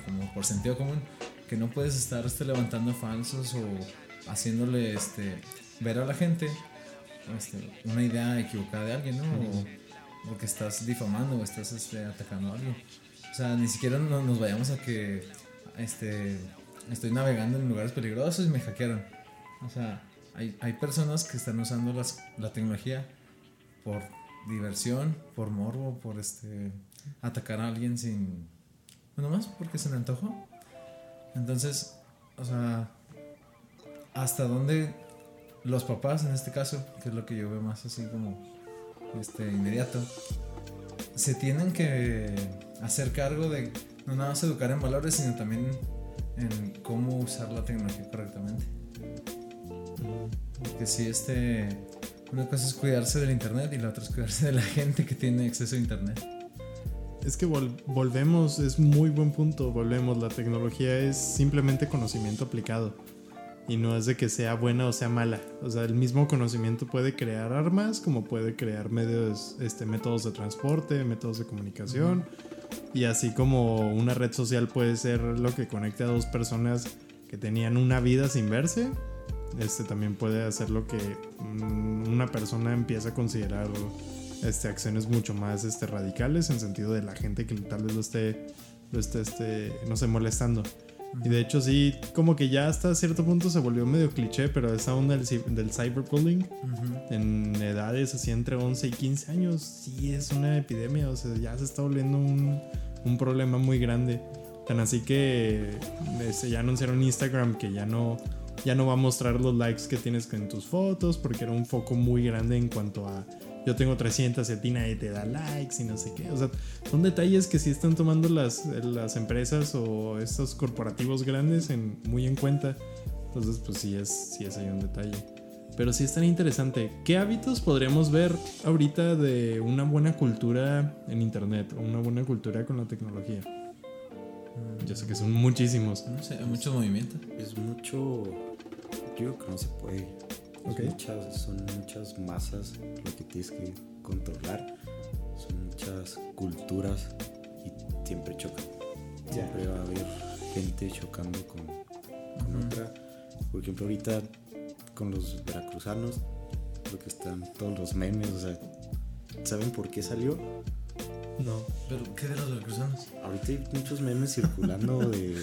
como por sentido común, que no puedes estar este, levantando falsos o haciéndole este, ver a la gente este, una idea equivocada de alguien, ¿no? O, o que estás difamando o estás este, atacando a alguien. O sea, ni siquiera no- nos vayamos a que este, estoy navegando en lugares peligrosos y me hackearon. O sea, hay, hay personas que están usando las, la tecnología por diversión, por morbo, por este atacar a alguien sin. Bueno, más porque se le antojó. Entonces, o sea, hasta dónde los papás, en este caso, que es lo que yo veo más así como este inmediato, se tienen que hacer cargo de no nada más educar en valores, sino también en cómo usar la tecnología correctamente. Porque si este. Una cosa es cuidarse del internet y la otra es cuidarse de la gente que tiene acceso a internet. Es que vol- volvemos, es muy buen punto, volvemos, la tecnología es simplemente conocimiento aplicado y no es de que sea buena o sea mala, o sea, el mismo conocimiento puede crear armas como puede crear medios, este, métodos de transporte, métodos de comunicación. Y así como una red social puede ser lo que conecte a dos personas que tenían una vida sin verse, este también puede hacer lo que mm, una persona empieza a considerar este, acciones mucho más este, radicales en sentido de la gente que tal vez lo esté, lo esté este, no sé, molestando. Y de hecho sí, como que ya hasta cierto punto se volvió medio cliché, pero esa onda del, del cyberbullying en edades así entre 11 y 15 años, sí es una epidemia, o sea, ya se está volviendo un, un problema muy grande. Tan así que este, ya anunciaron Instagram que ya no, ya no va a mostrar los likes que tienes en tus fotos, porque era un foco muy grande en cuanto a yo tengo 300 y a ti nadie te da likes y no sé qué. O sea, son detalles que sí están tomando las, las empresas o estos corporativos grandes en, muy en cuenta. Entonces, pues sí es, sí es ahí un detalle. Pero sí es tan interesante. ¿Qué hábitos podríamos ver ahorita de una buena cultura en Internet o una buena cultura con la tecnología? Yo sé que son muchísimos. No sé, hay muchos movimientos. Es mucho. Yo creo que no se puede. Es Ok. muchas, son muchas masas lo que tienes que controlar. Son muchas culturas y siempre chocan. Siempre va a haber gente chocando con, con otra. Por ejemplo, ahorita con los veracruzanos, lo que están todos los memes, o sea, ¿saben por qué salió? No. ¿Pero qué de los veracruzanos? Ahorita hay muchos memes circulando de,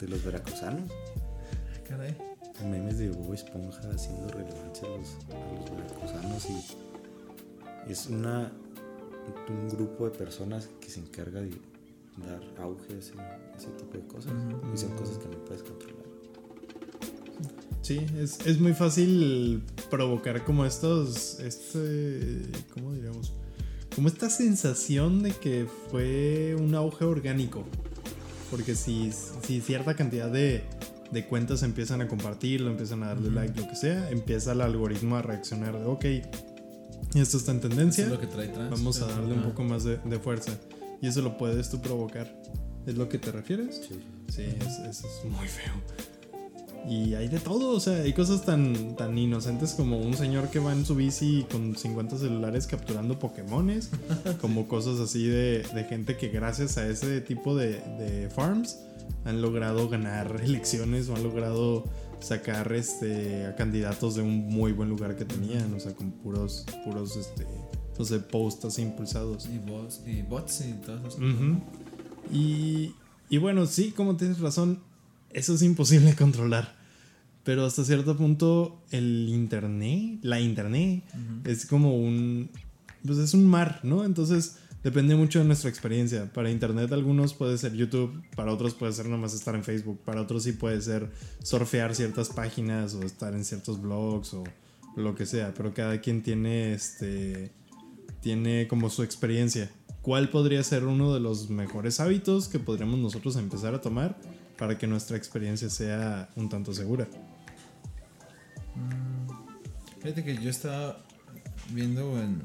de los veracruzanos. Caray. Memes de Bob Esponja haciendo relevancia a los, a los veracruzanos y es una un grupo de personas que se encarga de dar auge a ese, ese tipo de cosas y son cosas que no puedes controlar. Sí, es, es muy fácil provocar como estos, este, ¿cómo diríamos? Como esta sensación de que fue un auge orgánico. Porque si, si cierta cantidad de, de cuentas empiezan a compartirlo, empiezan a darle like, lo que sea, empieza el algoritmo a reaccionar de, ok, esto está en tendencia, es lo que trae trans. vamos a darle un poco más de, de fuerza. Y eso lo puedes tú provocar. ¿Es lo que te refieres? Sí. Sí, es- eso es muy feo. Y hay de todo, o sea, hay cosas tan, tan inocentes como un señor que va en su bici con 50 celulares capturando Pokémones, como cosas así de, de gente que gracias a ese tipo de, de farms han logrado ganar elecciones o han logrado sacar este, a candidatos de un muy buen lugar que tenían, o sea, con puros, puros, este, no sé, posts así impulsados. Y bots, y bots y todas esas y, y bueno, sí, como tienes razón, eso es imposible controlar. Pero hasta cierto punto el internet, la internet, es como un... Pues es un mar, ¿no? Entonces depende mucho de nuestra experiencia. Para internet algunos puede ser YouTube, para otros puede ser nomás estar en Facebook, para otros sí puede ser surfear ciertas páginas o estar en ciertos blogs o lo que sea. Pero cada quien tiene este tiene como su experiencia. ¿Cuál podría ser uno de los mejores hábitos que podríamos nosotros empezar a tomar para que nuestra experiencia sea un tanto segura? Fíjate que yo estaba viendo en.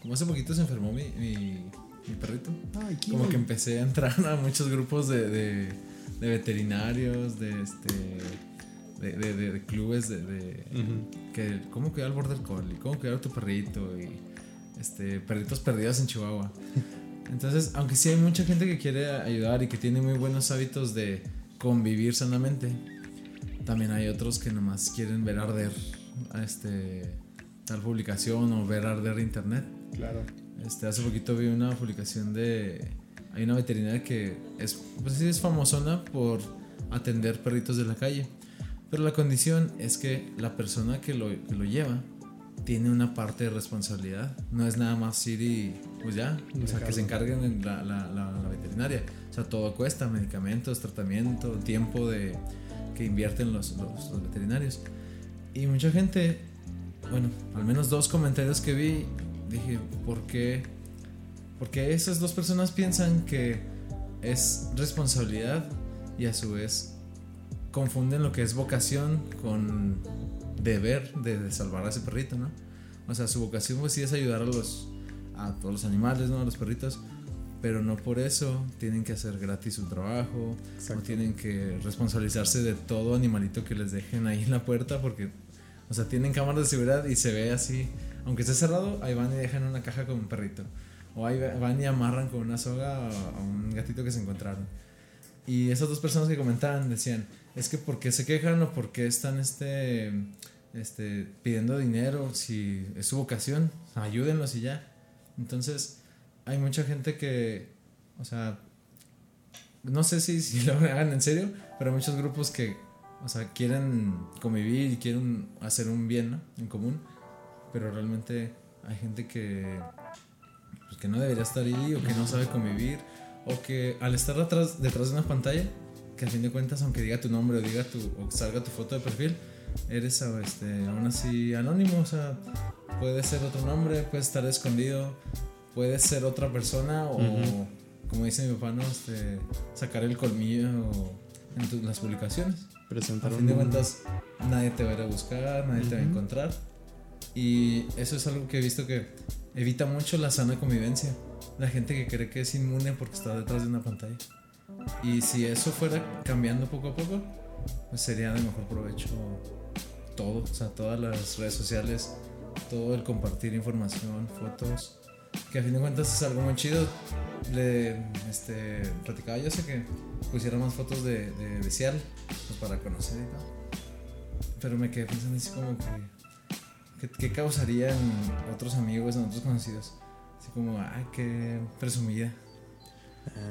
Como hace poquito se enfermó mi, mi, mi perrito. Como que empecé a entrar a muchos grupos de, de, de veterinarios, de este. De, de, de- de clubes de, de- que cómo cuidar al border collie, cómo cuidar a tu perrito y este perritos perdidos en Chihuahua. Entonces, aunque sí hay mucha gente que quiere ayudar y que tiene muy buenos hábitos de convivir sanamente, también hay otros que nomás quieren ver arder a este tal publicación o ver arder internet. Claro. Este, hace poquito vi una publicación de. Hay una veterinaria que es, pues sí, es famosona por atender perritos de la calle. Pero la condición es que la persona que lo, que lo lleva tiene una parte de responsabilidad. No es nada más ir y pues ya, o sea, que se encarguen en la, la, la- la veterinaria. O sea, todo cuesta, medicamentos, tratamiento, tiempo de, que invierten los, los, los veterinarios. Y mucha gente, bueno, al menos dos comentarios que vi, dije, ¿por qué? Porque esas dos personas piensan que es responsabilidad y a su vez confunden lo que es vocación con deber de, de salvar a ese perrito, ¿no? O sea, su vocación pues sí es ayudar a los a todos los animales, ¿no? A los perritos, pero no por eso tienen que hacer gratis su trabajo, no tienen que responsabilizarse de todo animalito que les dejen ahí en la puerta porque o sea, tienen cámaras de seguridad y se ve así, aunque esté cerrado, ahí van y dejan una caja con un perrito. O ahí van y amarran con una soga a un gatito que se encontraron. Y esas dos personas que comentaban decían, es que ¿por qué se quejan o por qué están este, este, pidiendo dinero si es su vocación? Ayúdenlos y ya. Entonces, hay mucha gente que, o sea, no sé si, si lo hagan en serio, pero hay muchos grupos que, o sea, quieren convivir y quieren hacer un bien ¿no? en común, pero realmente hay gente que, pues, que no debería estar ahí o que no sabe convivir o que al estar atrás, detrás de una pantalla, que a fin de cuentas, aunque diga tu nombre o diga tu, o salga tu foto de perfil, eres este, aún así anónimo, o sea, puede ser otro nombre, puede estar escondido, puede ser otra persona o, como dice mi papá, ¿no? Este, sacar el colmillo en tu- las publicaciones. A Presentar fin de cuentas, nadie te va a ir a buscar, nadie te va a encontrar. Y eso es algo que he visto que evita mucho la sana convivencia. La gente que cree que es inmune porque está detrás de una pantalla. Y si eso fuera cambiando poco a poco, pues sería de mejor provecho todo. O sea, todas las redes sociales, todo el compartir información, fotos. Que a fin de cuentas es algo muy chido. Le este, platicaba yo sé que pusiera más fotos de, de, pues, para conocer y tal. Pero me quedé pensando así como que. ¿Qué, en otros amigos, en otros conocidos? Así como, ay, qué presumida.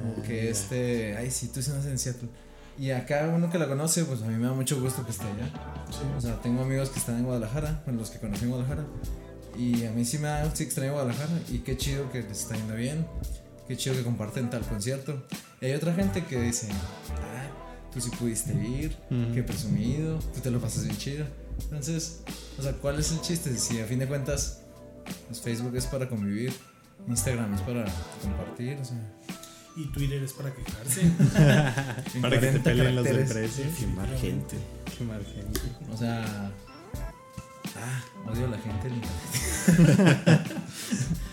Como que este, ay, sí, tú sí naces en Seattle. Y acá uno que la conoce, pues a mí me da mucho gusto que esté allá. O sea, tengo amigos que están en Guadalajara, bueno, los que conocí en Guadalajara. Y a mí sí me da, sí extraño Guadalajara. Y qué chido que les está yendo bien. Qué chido que comparten tal concierto. Y hay otra gente que dice, ah, tú sí pudiste ir, qué presumido, tú te lo pasas bien chido. Entonces, o sea, ¿cuál es el chiste? Si a fin de cuentas, pues Facebook es para convivir, Instagram es para compartir, o sea. Y Twitter es para quejarse. Para que te 40 peleen los del precio. Quemar gente. Quemar gente. O sea. Ah, odio a la gente.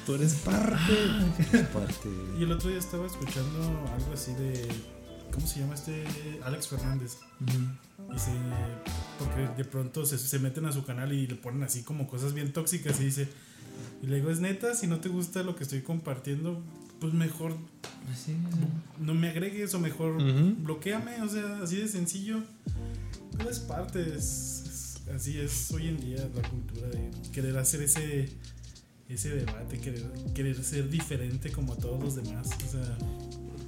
Tú eres parte. Parte. y el otro día estaba escuchando algo así de. ¿Cómo se llama este? Alex Fernández. Y se, porque de pronto se, se meten a su canal y le ponen así como cosas bien tóxicas y dice, y le digo, es neta, si no te gusta lo que estoy compartiendo, pues mejor Así, no me agregues o mejor Ujú. bloqueame, o sea, así de sencillo. Pero es parte, es, es- así es hoy en día la cultura de querer hacer ese ese debate, querer, querer ser diferente como todos los demás. O sea,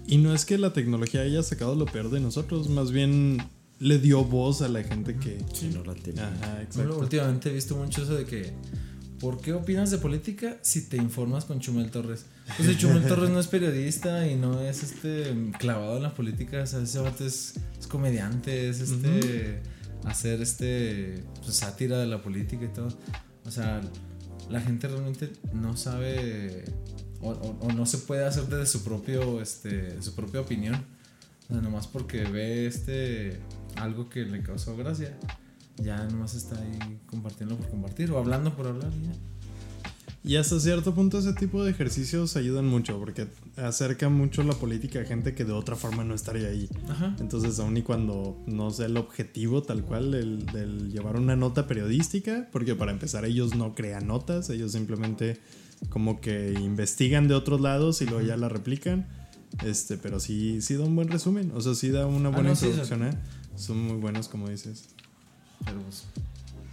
Y no es que la tecnología haya sacado lo peor de nosotros, más bien le dio voz a la gente que. Si no la tenía. Ajá, Bueno, exacto. últimamente he visto mucho eso de que. ¿Por qué opinas de política si te informas con Chumel Torres? Pues si Chumel Torres no es periodista y no es este clavado en la política, o sea, ese es, es comediante, es este hacer este pues, sátira de la política y todo. O sea, la gente realmente no sabe o, o- o no se puede hacer desde su propio este su propia opinión. O sea, nomás porque ve este algo que le causó gracia ya nomás está ahí compartiendo por compartir o hablando por hablar ya. Y hasta cierto punto ese tipo de ejercicios ayudan mucho porque acerca mucho la política a gente que de otra forma no estaría ahí. Ajá. Entonces, aun y cuando no sea el objetivo tal cual del, del llevar una nota periodística, porque para empezar ellos no crean notas, ellos simplemente como que investigan de otros lados y luego ya la replican. Este, pero sí, sí da un buen resumen, o sea, sí da una buena no, sí, introducción, ¿eh? Son muy buenos, como dices. Pero pues,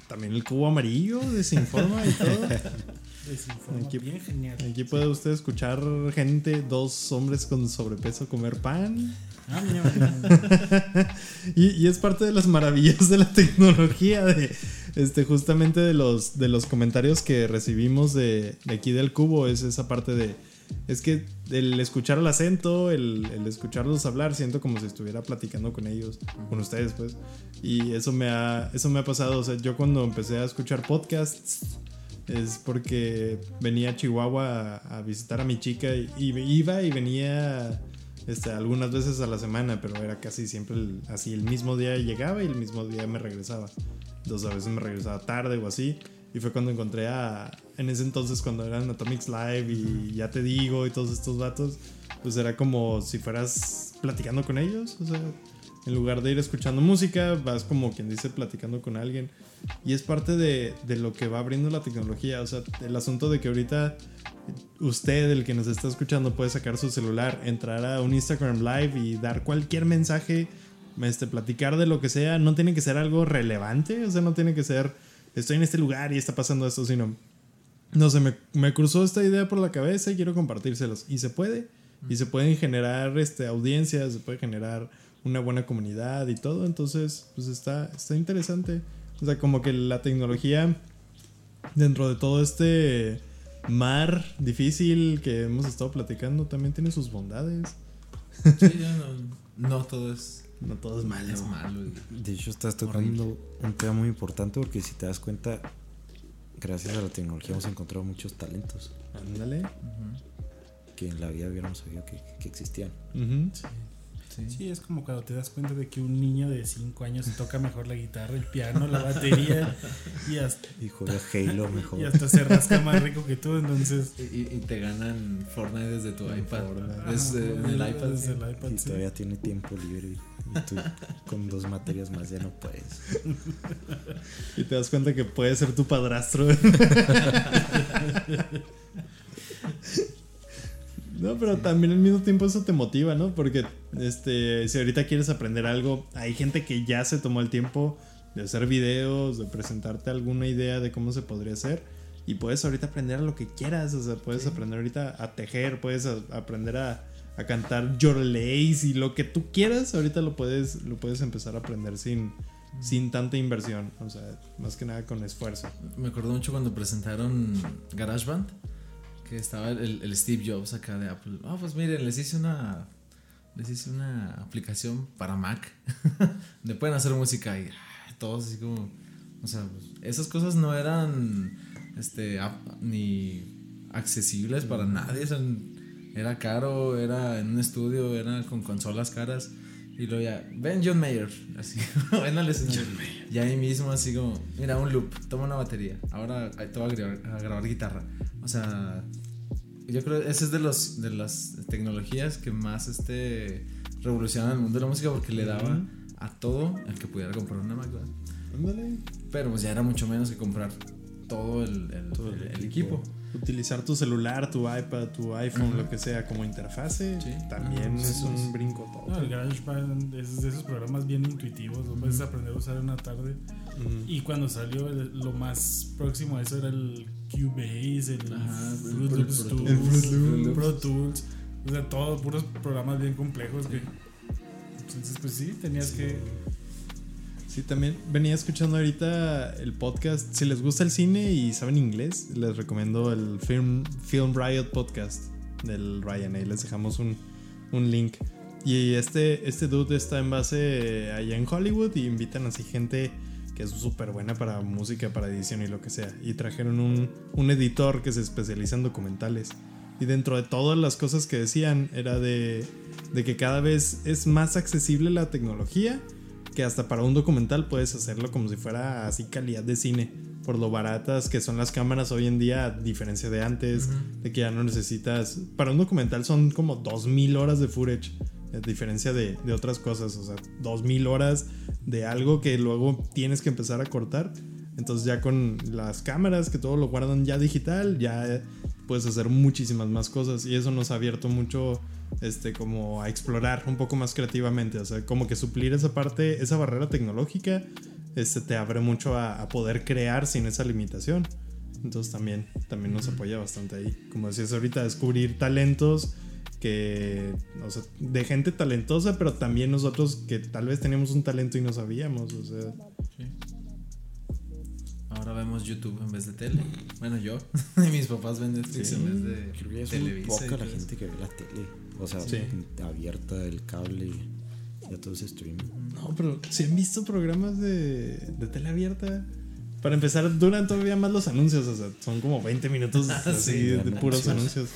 También el cubo amarillo desinforma y todo. desinforma Aquí- bien genial. Aquí puede usted escuchar gente, dos hombres con sobrepeso comer pan. Ah, mira, mira. Y, y es parte de las maravillas de la tecnología, de este, justamente de los, de los comentarios que recibimos de, de aquí del cubo, es esa parte de, es que el escuchar el acento, el, el escucharlos hablar, siento como si estuviera platicando con ellos, con ustedes pues, y eso me ha, eso me ha pasado, o sea, yo cuando empecé a escuchar podcasts, es porque venía a Chihuahua a, a visitar a mi chica y, y iba y venía este, algunas veces a la semana, pero era casi siempre el- así. El mismo día llegaba y el mismo día me regresaba. Entonces a veces me regresaba tarde o así. Y fue cuando encontré a. En ese entonces, cuando eran Atomics Live y ya te digo y todos estos vatos, pues era como si fueras platicando con ellos. O sea, en lugar de ir escuchando música, vas como quien dice platicando con alguien. Y es parte de, de lo que va abriendo la tecnología. O sea, el asunto de que ahorita usted, el que nos está escuchando, puede sacar su celular, entrar a un Instagram Live y dar cualquier mensaje, este, platicar de lo que sea. No tiene que ser algo relevante, o sea, no tiene que ser, estoy en este lugar y está pasando esto, sino, no sé, me, me cruzó esta idea por la cabeza y quiero compartírselos. Y se puede, y se pueden generar este, audiencias, se puede generar una buena comunidad y todo. Entonces, pues está, está interesante. O sea, como que la tecnología dentro de todo este mar difícil que hemos estado platicando también tiene sus bondades. sí, ya no, no todo es, No todo es malo. es malo. y- De hecho, estás tocando un tema muy importante porque si te das cuenta, gracias a la tecnología hemos encontrado muchos talentos Ándale. que en la vida hubiéramos sabido que, que existían. Sí. Sí, es como cuando te das cuenta de que un niño de 5 años toca mejor la guitarra, el piano, la batería y hasta, Y juega Halo mejor. y hasta se rasca más rico que tú. Entonces, Y, y- te ganan Fortnite desde tu iPad. Desde el iPad. desde el iPad, Y sí. todavía tiene tiempo libre. Y tú con dos materias más ya no puedes. Y te das cuenta que puede ser tu padrastro. No, pero también al mismo tiempo eso te motiva, ¿no? Porque este, si ahorita quieres aprender algo, hay gente que ya se tomó el tiempo de hacer videos, de presentarte alguna idea de cómo se podría hacer. Y puedes ahorita aprender lo que quieras. O sea, puedes aprender ahorita a tejer, puedes a- aprender a, a cantar yorleis y lo que tú quieras, ahorita lo puedes, lo puedes empezar a aprender sin, sin tanta inversión. O sea, más que nada con esfuerzo. Me acuerdo mucho cuando presentaron GarageBand, que estaba el, el Steve Jobs acá de Apple. Ah, pues miren, les hice una les hice una aplicación para Mac donde pueden hacer música y ah, todos así como, o sea, pues, esas cosas no eran este ni accesibles para nadie, era caro, era en un estudio, era con consolas caras. Y luego ya, ven John Mayer, así, ven al escenario. Y ahí mismo, así como, mira, un loop, toma una batería, ahora te voy a grabar, a grabar guitarra. O sea, yo creo que esa es de, los, de las tecnologías que más este, revolucionan el mundo de la música porque le daba a todo el que pudiera comprar una Mac. Ándale. Pero pues ya era mucho menos que comprar todo el, el- Todo el el- el equipo. Utilizar tu celular, tu iPad, tu iPhone, Ujú. lo que sea como interfase, Sí. también Ajá, es sí, un sí. brinco no, todo. el GarageBand es de esos programas bien intuitivos, lo puedes aprender a usar en una tarde. Y cuando salió, el- lo más próximo a eso era el Cubase, el Ajá, Fruit Pro- Loops Pro Tools, El Fruit Loops. Pro Tools, o sea, todo puros programas bien complejos que. Entonces, pues sí, tenías que. Sí, también venía escuchando ahorita el podcast. Si les gusta el cine y saben inglés, les recomiendo el Film, Film Riot Podcast del Ryan. Ahí les dejamos un, un link. Y este, este dude está en base allá en Hollywood y invitan así gente que es súper buena para música, para edición y lo que sea. Y trajeron un, un editor que se especializa en documentales. Y dentro de todas las cosas que decían era de, de que cada vez es más accesible la tecnología que hasta para un documental puedes hacerlo como si fuera así calidad de cine, por lo baratas que son las cámaras hoy en día, a diferencia de antes, de que ya no necesitas, para un documental son como 2000 horas de footage, a diferencia de, de otras cosas, o sea, 2000 horas de algo que luego tienes que empezar a cortar. Entonces ya con las cámaras que todo lo guardan ya digital, ya puedes hacer muchísimas más cosas y eso nos ha abierto mucho este como a explorar un poco más creativamente, o sea, como que suplir esa parte, esa barrera tecnológica, este te abre mucho a, poder crear sin esa limitación. Entonces también también nos apoya bastante ahí. Como decías ahorita, descubrir talentos que, o sea, de gente talentosa, pero también nosotros que tal vez teníamos un talento y no sabíamos, o sea. Ahora vemos YouTube en vez de tele. Bueno, yo. y mis papás ven Netflix Sí. en vez de Creo que es muy Televisa. y poca la eso. gente que ve la tele. O sea, Sí. abierta el cable y a todo ese streaming. No, pero si han visto programas de, de tele abierta. Para empezar, duran todavía más los anuncios. O sea, son como 20 minutos así sí, de, de puros anuncios.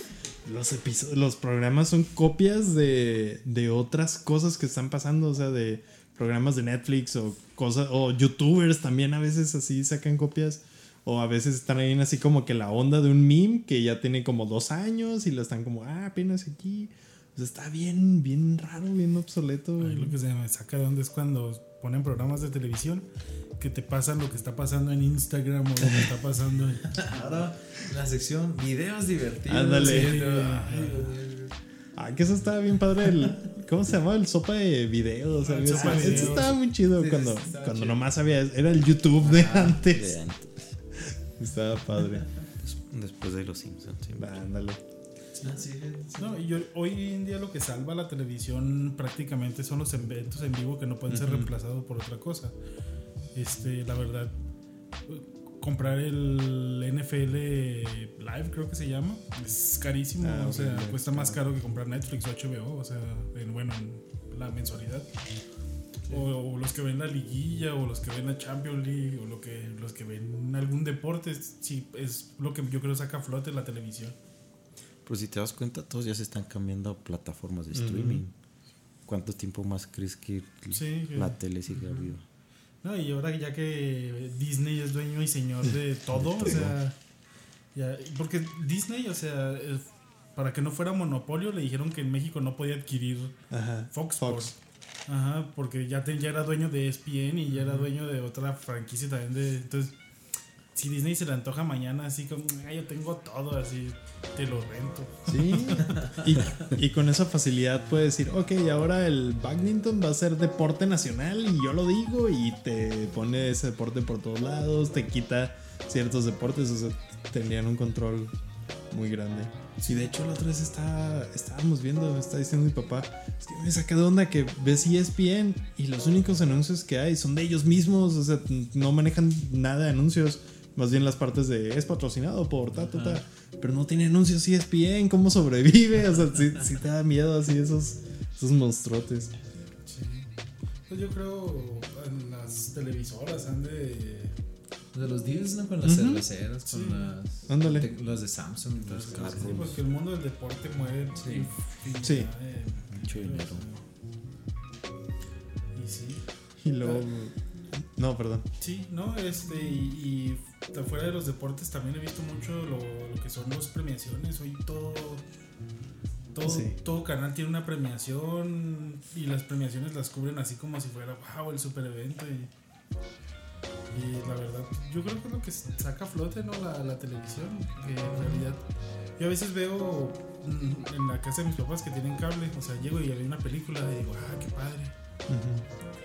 Los, episo- los programas son copias de, de otras cosas que están pasando. O sea, de programas de Netflix o cosas. O youtubers también a veces así sacan copias. O a veces están ahí en así como que la onda de un meme que ya tiene como dos años y lo están como, ah, apenas aquí. O sea, está bien, bien raro, bien obsoleto. Ahí lo que se me saca de onda es cuando ponen programas de televisión que te pasan lo que está pasando en Instagram o lo que está pasando en. Ahora la sección videos divertidos. Ándale. Sí, Ah, que eso estaba bien padre. El, ¿Cómo se llamaba? El sopa de videos. Ah, algo el así. sopa de Eso videos. estaba muy chido Sí, cuando, estaba cuando chido. nomás había. Era el YouTube de antes. De antes. Estaba padre. Des- Después de los Simpsons. sí. Ándale. Ah, sí, sí. No, y yo- hoy en día lo que salva la televisión prácticamente son los eventos en vivo que no pueden ser reemplazados por otra cosa. Este, la verdad, comprar el NFL Live, creo que se llama, es carísimo. Ah, o sea, cuesta más caro que comprar Netflix o HBO, o sea, en, bueno, en la mensualidad. O, o los que ven la liguilla, o los que ven la Champions League, o lo que, los que ven algún deporte, sí, es lo que yo creo saca a flote la televisión. Pues si te das cuenta, todos ya se están cambiando a plataformas de streaming. ¿Cuánto tiempo más crees que Sí, que- la tele sigue viva? No, y ahora ya que Disney es dueño y señor de todo, o sea, ya- porque Disney, o sea, para que no fuera monopolio, le dijeron que en México no podía adquirir Ajá. Fox. Ajá, porque ya, te- ya era dueño de ESPN y ya era dueño de otra franquicia también de... Entonces, si Disney se le antoja mañana así como, "Ah, yo tengo todo, así, te lo rento. Sí. Y, y con esa facilidad puedes decir, ok, ahora el badminton va a ser deporte nacional y yo lo digo y te pone ese deporte por todos lados, te quita ciertos deportes, o sea, tenían un control muy grande. Y de hecho la otra vez está, estábamos viendo, me está diciendo mi papá, es que me saca de onda que ves ESPN y los únicos anuncios que hay son de ellos mismos, o sea, no manejan nada de anuncios. Más bien las partes de es patrocinado por ta, ta, ta. Pero no tiene anuncios ESPN, ¿cómo sobrevive? O sea, sí, sí te da miedo así esos, esos monstruotes. Sí. Pues yo creo en las televisoras han de... De los deals, ¿no? Con las Ujú. cerveceras, con Sí. las. Ándale. Los de Samsung. Los Sí, carros. porque el mundo del deporte mueve Sí. Sí. de- Mucho dinero. Y sí. Y luego... No, perdón. Sí, no, este, y, y fuera de los deportes también he visto mucho lo, lo que son las premiaciones. Hoy todo, todo, Sí. todo canal tiene una premiación y las premiaciones las cubren así como si fuera, wow, el super evento. Y, y la verdad, yo creo que es lo que saca a flote, ¿no? La, la televisión, que en realidad. Yo a veces veo mm, en la casa de mis papás que tienen cable, o sea, llego y veo una película y digo, ah, qué padre.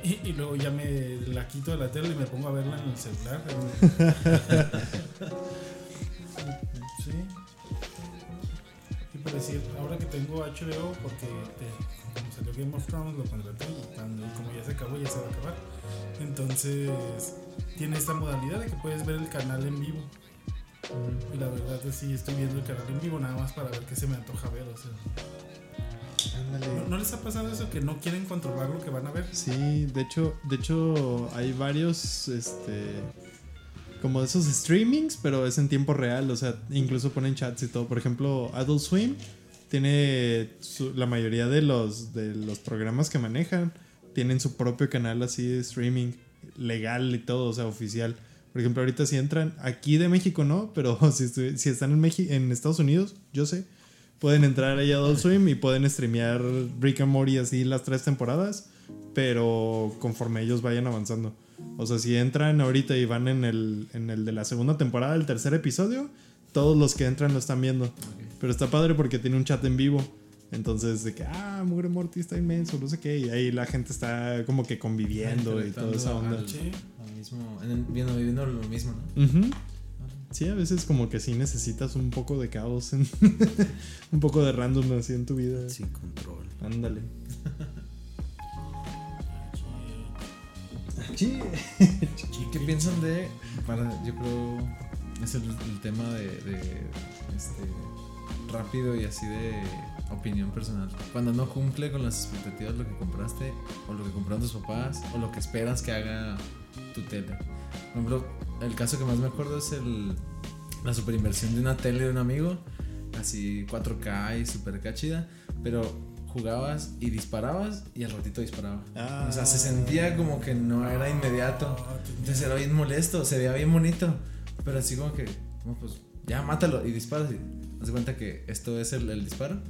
Y, y luego ya me la quito de la tele y me pongo a verla en el celular. sí. Y por decir, ahora que tengo HBO, porque te- como salió Game of Thrones, lo contraté y cuando, como ya se acabó, ya se va a acabar. Entonces, tiene esta modalidad de que puedes ver el canal en vivo. Y la verdad es sí, estoy viendo el canal en vivo nada más para ver qué se me antoja ver. O sea. ¿No, no les ha pasado eso que no quieren controlar lo que van a ver? Sí, de hecho, de hecho hay varios, este, como esos streamings, pero es en tiempo real, o sea, incluso ponen chats y todo. Por ejemplo, Adult Swim tiene su- la mayoría de los de los programas que manejan tienen su propio canal así de streaming legal y todo, o sea, oficial. Por ejemplo, ahorita si entran aquí de México no, pero si, si están en México, en Estados Unidos, yo sé, pueden entrar ahí a Adult Swim y pueden streamear Rick and Morty así las tres temporadas, pero conforme ellos vayan avanzando. O sea, si entran ahorita y van en el, en el de la segunda temporada, el tercer episodio, todos los que entran lo están viendo. Pero está padre porque tiene un chat en vivo. Entonces, de que, ah, Mugre Morty está inmenso, no sé qué. Y ahí la gente está como que conviviendo y toda esa onda. Al- al mismo, en el- viendo, viviendo lo mismo, ¿no? Ujú. Sí, a veces como que sí necesitas un poco de caos, en- un poco de random así en tu vida. Sin control. Ándale. ¿Y qué piensan de, para, yo creo, es el, el tema de, de, este, rápido y así de opinión personal? Cuando no cumple con las expectativas lo que compraste, o lo que compraron tus papás, o lo que esperas que haga tu tele. Por ejemplo, el caso que más me acuerdo es el, la super inversión de una tele de un amigo, así 4K y super chida, pero jugabas y disparabas y al ratito disparaba. Ah. O sea, se sentía como que no era inmediato. Entonces era bien molesto, se veía bien bonito. Pero así como que, pues ya mátalo y disparas. Y haz de cuenta que esto es el, el disparo.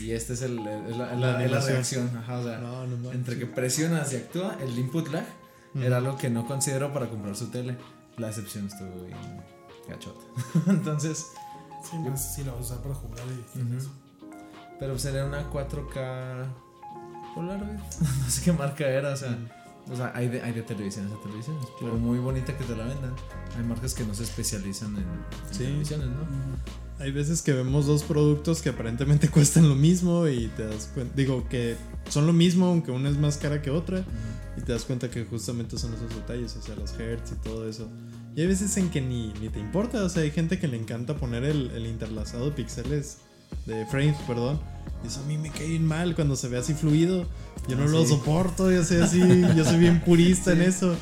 Y este es el, el- es la, La la- reacción. Ajá, o sea, No, no entre que presionas y actúa, el input lag era algo que no considero para comprar su tele. La excepción estuvo bien gachota. Entonces, Sí, más si la vas a usar para jugar y Ujú. eso. Pero sería una 4K Polaroid. no sé qué marca era, o sea. O sea, hay de, hay de televisiones a televisiones. Pero muy bonita que te la vendan. Hay marcas que no se especializan en, en Sí. televisiones, ¿no? Mm, Hay veces que vemos dos productos que aparentemente cuestan lo mismo y te das cuenta, digo que son lo mismo aunque una es más cara que otra y te das cuenta que justamente son esos detalles, o sea, los hertz y todo eso. Y hay veces en que ni, ni te importa, o sea, hay gente que le encanta poner el, el interlazado de píxeles de frames, perdón. Y eso a mí me cae bien mal cuando se ve así fluido. Yo no Ah, lo sí. soporto, yo soy así, yo soy bien purista en eso.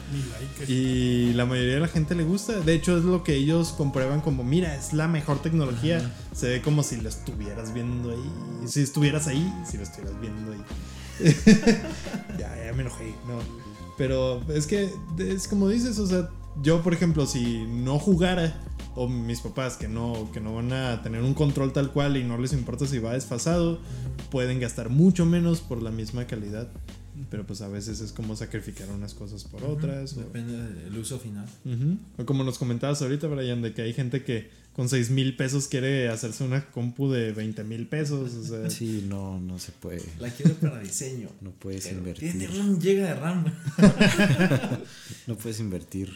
Like. Y la mayoría de la gente le gusta. De hecho, es lo que ellos comprueban como, mira, es la mejor tecnología. Se ve como si lo estuvieras viendo ahí. Si estuvieras ahí, si lo estuvieras viendo ahí. ya, ya me enojé, no. Pero es que es como dices, o sea, yo por ejemplo, si no jugara, o mis papás que no, que no van a tener un control tal cual y no les importa si va desfasado, pueden gastar mucho menos por la misma calidad. Pero pues a veces es como sacrificar unas cosas por otras. o- Depende del uso final. Ujú. O como nos comentabas ahorita, Brian, de que hay gente que con 6 mil pesos quiere hacerse una compu de 20 mil pesos. O sea, Sí, no, no se puede. La quiero para diseño. No puedes Pero invertir. Tiene un giga de RAM. No puedes invertir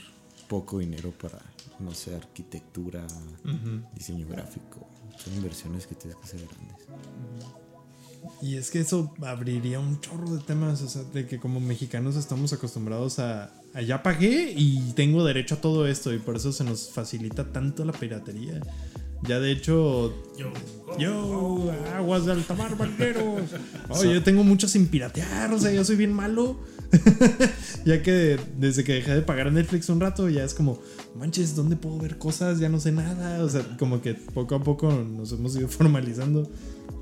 poco dinero para, no sé, arquitectura, ujú. diseño gráfico. Son inversiones que tienes que hacer grandes. Y es que eso abriría un chorro de temas, o sea, de que como mexicanos estamos acostumbrados a, a ya pagué y tengo derecho a todo esto y por eso se nos facilita tanto la piratería. Ya de hecho, Yo. yo, aguas de alta mar, banderos. Oh, yo tengo mucho sin piratear, o sea, yo soy bien malo. ya que desde que dejé de pagar a Netflix un rato, ya es como, manches, ¿dónde puedo ver cosas? Ya no sé nada. O sea, como que poco a poco nos hemos ido formalizando.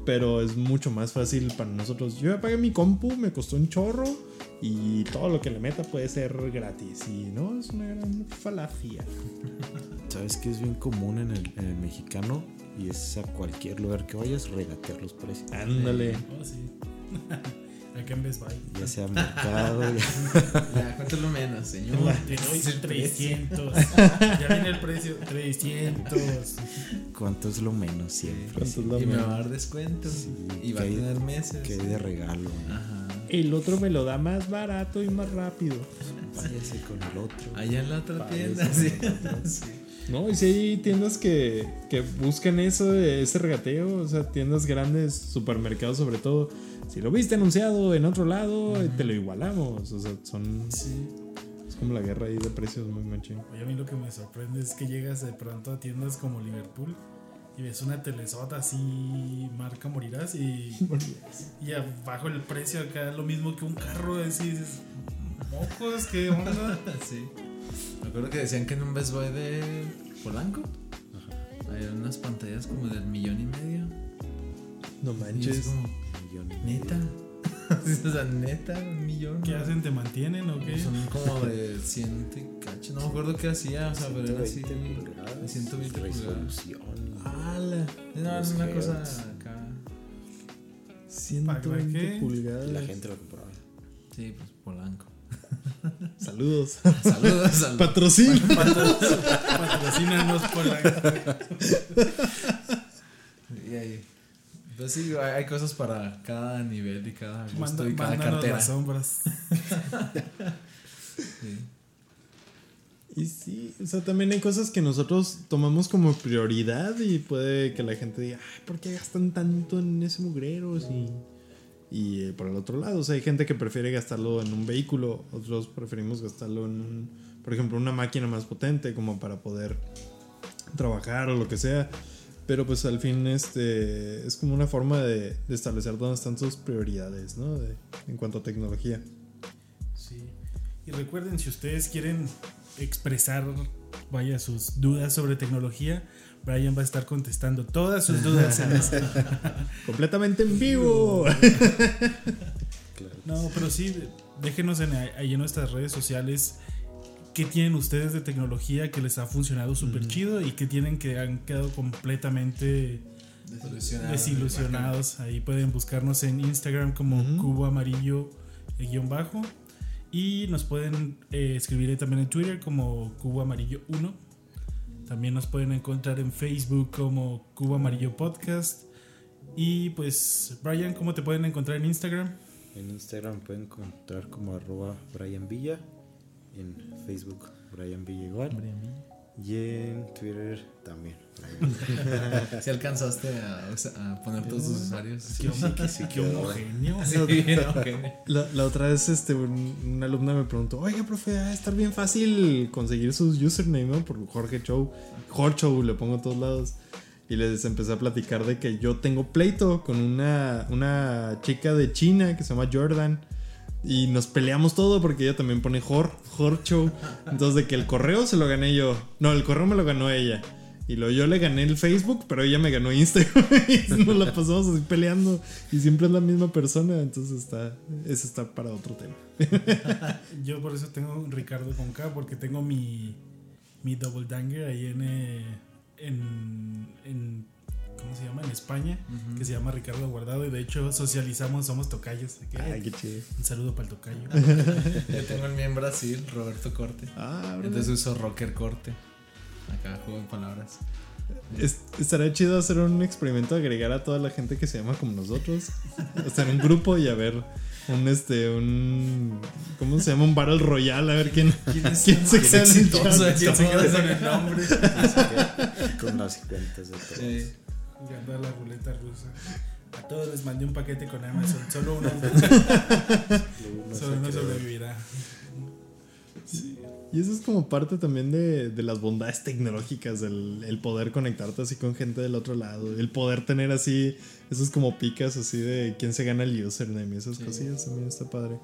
Pero es mucho más fácil para nosotros. Yo ya pagué mi compu, me costó un chorro. Y todo lo que le meta puede ser gratis. Y no, es una gran falacia. ¿Sabes qué es bien común en el, en el mexicano? Y es a cualquier lugar que vayas, regatear los precios. Ándale. Oh, sí. Acá en Best Buy. Ya sea mercado, ya- Ya, cuéntalo menos, señor. Te doy Es el precio. 300. Ya viene el precio. 300. ¿cuánto es lo menos siempre? ¿Cuánto es lo Y me va a dar descuento. Sí, y va a tener meses. Que hay de regalo. Ajá. El otro me lo da más barato y más rápido. Váyase con el otro. Allá en la otra tienda. Sí. No, y si hay tiendas que, que buscan eso, ese regateo, o sea, tiendas grandes, supermercados sobre todo. Si lo viste anunciado en otro lado, te lo igualamos. O sea, son. Sí. Es como la guerra ahí de precios muy machín. Oye, a mí lo que me sorprende es que llegas de pronto a tiendas como Liverpool y ves una telesota así, marca Morirás, y, y abajo el precio acá lo mismo que un carro. Así dices, mocos, ¿qué onda? Sí. Me acuerdo que decían que en un Best Buy de Polanco había unas pantallas como del millón y medio. No Y es manches. como, Millón. neta. o sea, neta, un millón. ¿Qué hacen? ¿Te mantienen o qué? Son como de 100 y cacho. No me acuerdo qué hacía, o sea, pero era así. 120 pulgadas, de 120 pulgadas. resolución. ¡Hala! No, es una cosa acá. 120 qué? pulgadas. Y la gente lo compraba. Sí, pues Polanco. Saludos. Saludos, saludos. Patrocinio. Patrocínanos la. Y ahí. Pues sí, hay, hay cosas para cada nivel y cada gusto Manda, y cada cartera. las sombras. Sí. Y sí, o sea, también hay cosas que nosotros tomamos como prioridad y puede que la gente diga, Ay, ¿por qué gastan tanto en ese mugrero? Y, y eh, por el otro lado, o sea, hay gente que prefiere gastarlo en un vehículo, otros preferimos gastarlo en, un, por ejemplo, una máquina más potente como para poder trabajar o lo que sea. Pero pues al fin este, es como una forma de, de establecer dónde están sus prioridades, ¿no? De- en cuanto a tecnología. Sí. Y recuerden, si ustedes quieren expresar, vaya, sus dudas sobre tecnología, Brian va a estar contestando todas sus dudas en este. Completamente en vivo. Claro. No, pero sí, déjenos en, ahí en nuestras redes sociales qué tienen ustedes de tecnología que les ha funcionado súper chido y qué tienen que han quedado completamente Desilusionado. desilusionados. Ahí pueden buscarnos en Instagram como cubo amarillo eh, guion bajo. Y nos pueden eh, escribir ahí también en Twitter como cubo amarillo 1. También nos pueden encontrar en Facebook como cubo amarillo podcast. Y pues, Brian, ¿cómo te pueden encontrar en Instagram? En Instagram pueden encontrar como arroba Brian Villa. En Facebook Brian Villa igual. Y en Twitter también. Si alcanzaste a, a poner todos tus usuarios. Qué, qué quedó. homogéneo. Sí. La, la otra vez este, un- una alumna me preguntó, oiga, profe, va a estar bien fácil conseguir sus username, ¿no? Por Jorge Show. Jorge Show le pongo a todos lados. y les empecé a platicar de que yo tengo pleito con una, una chica de China que se llama Jordan. Y nos peleamos todo porque ella también pone Hor, Hor Show. Entonces, de que el correo se lo gané yo. No, el correo me lo ganó ella. Y luego yo le gané el Facebook, pero ella me ganó Instagram. y nos la pasamos así peleando. Y siempre es la misma persona. Entonces está. Eso está para otro tema. Yo por eso tengo Ricardo con K, porque tengo mi, mi double danger ahí en, eh, en, en- ¿cómo se llama? En España, que se llama Ricardo Guardado. Y de hecho socializamos, somos tocayos. Ay, qué chido. un saludo para el tocayo. Yo tengo el mío en Brasil, Roberto Corte. Ah. Entonces uso Rocker Corte. Acá juego en palabras. Es- estaría chido hacer un experimento, agregar a toda la gente que se llama como nosotros, hacer un grupo y a ver un este un ¿cómo se llama? un battle royal, a ver quién quién chat. ¿Quién se queda con el nombre? Con las cuentas de todos. Sí. A la ruleta rusa. A todos les mandé un paquete con Amazon. Solo uno, solo uno sobrevivirá. Sí. Y eso es como parte también de, de las bondades tecnológicas, el, el poder conectarte así con gente del otro lado, el poder tener así esos como picas así de quién se gana el username y esas cosillas también está padre.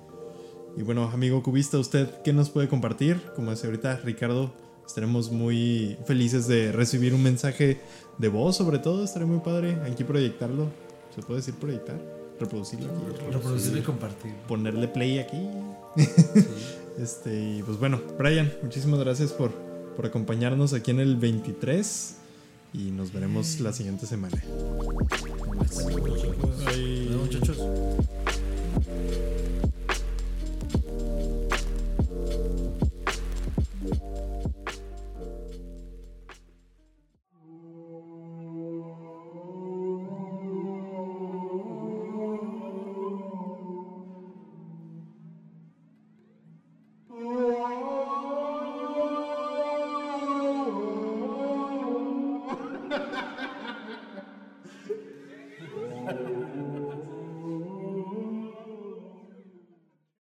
Y bueno, amigo cubista, ¿usted qué nos puede compartir? Como decía ahorita Ricardo, Estaremos muy felices de recibir un mensaje de voz, sobre todo. Estaré muy padre aquí proyectarlo. ¿Se puede decir proyectar? Reproducirlo aquí. Reproducirlo, y compartir. Ponerle play aquí. Sí. este, y pues bueno, Brian, muchísimas gracias por, por acompañarnos aquí en el 23 y nos veremos la siguiente semana. Bye. Bye, muchachos.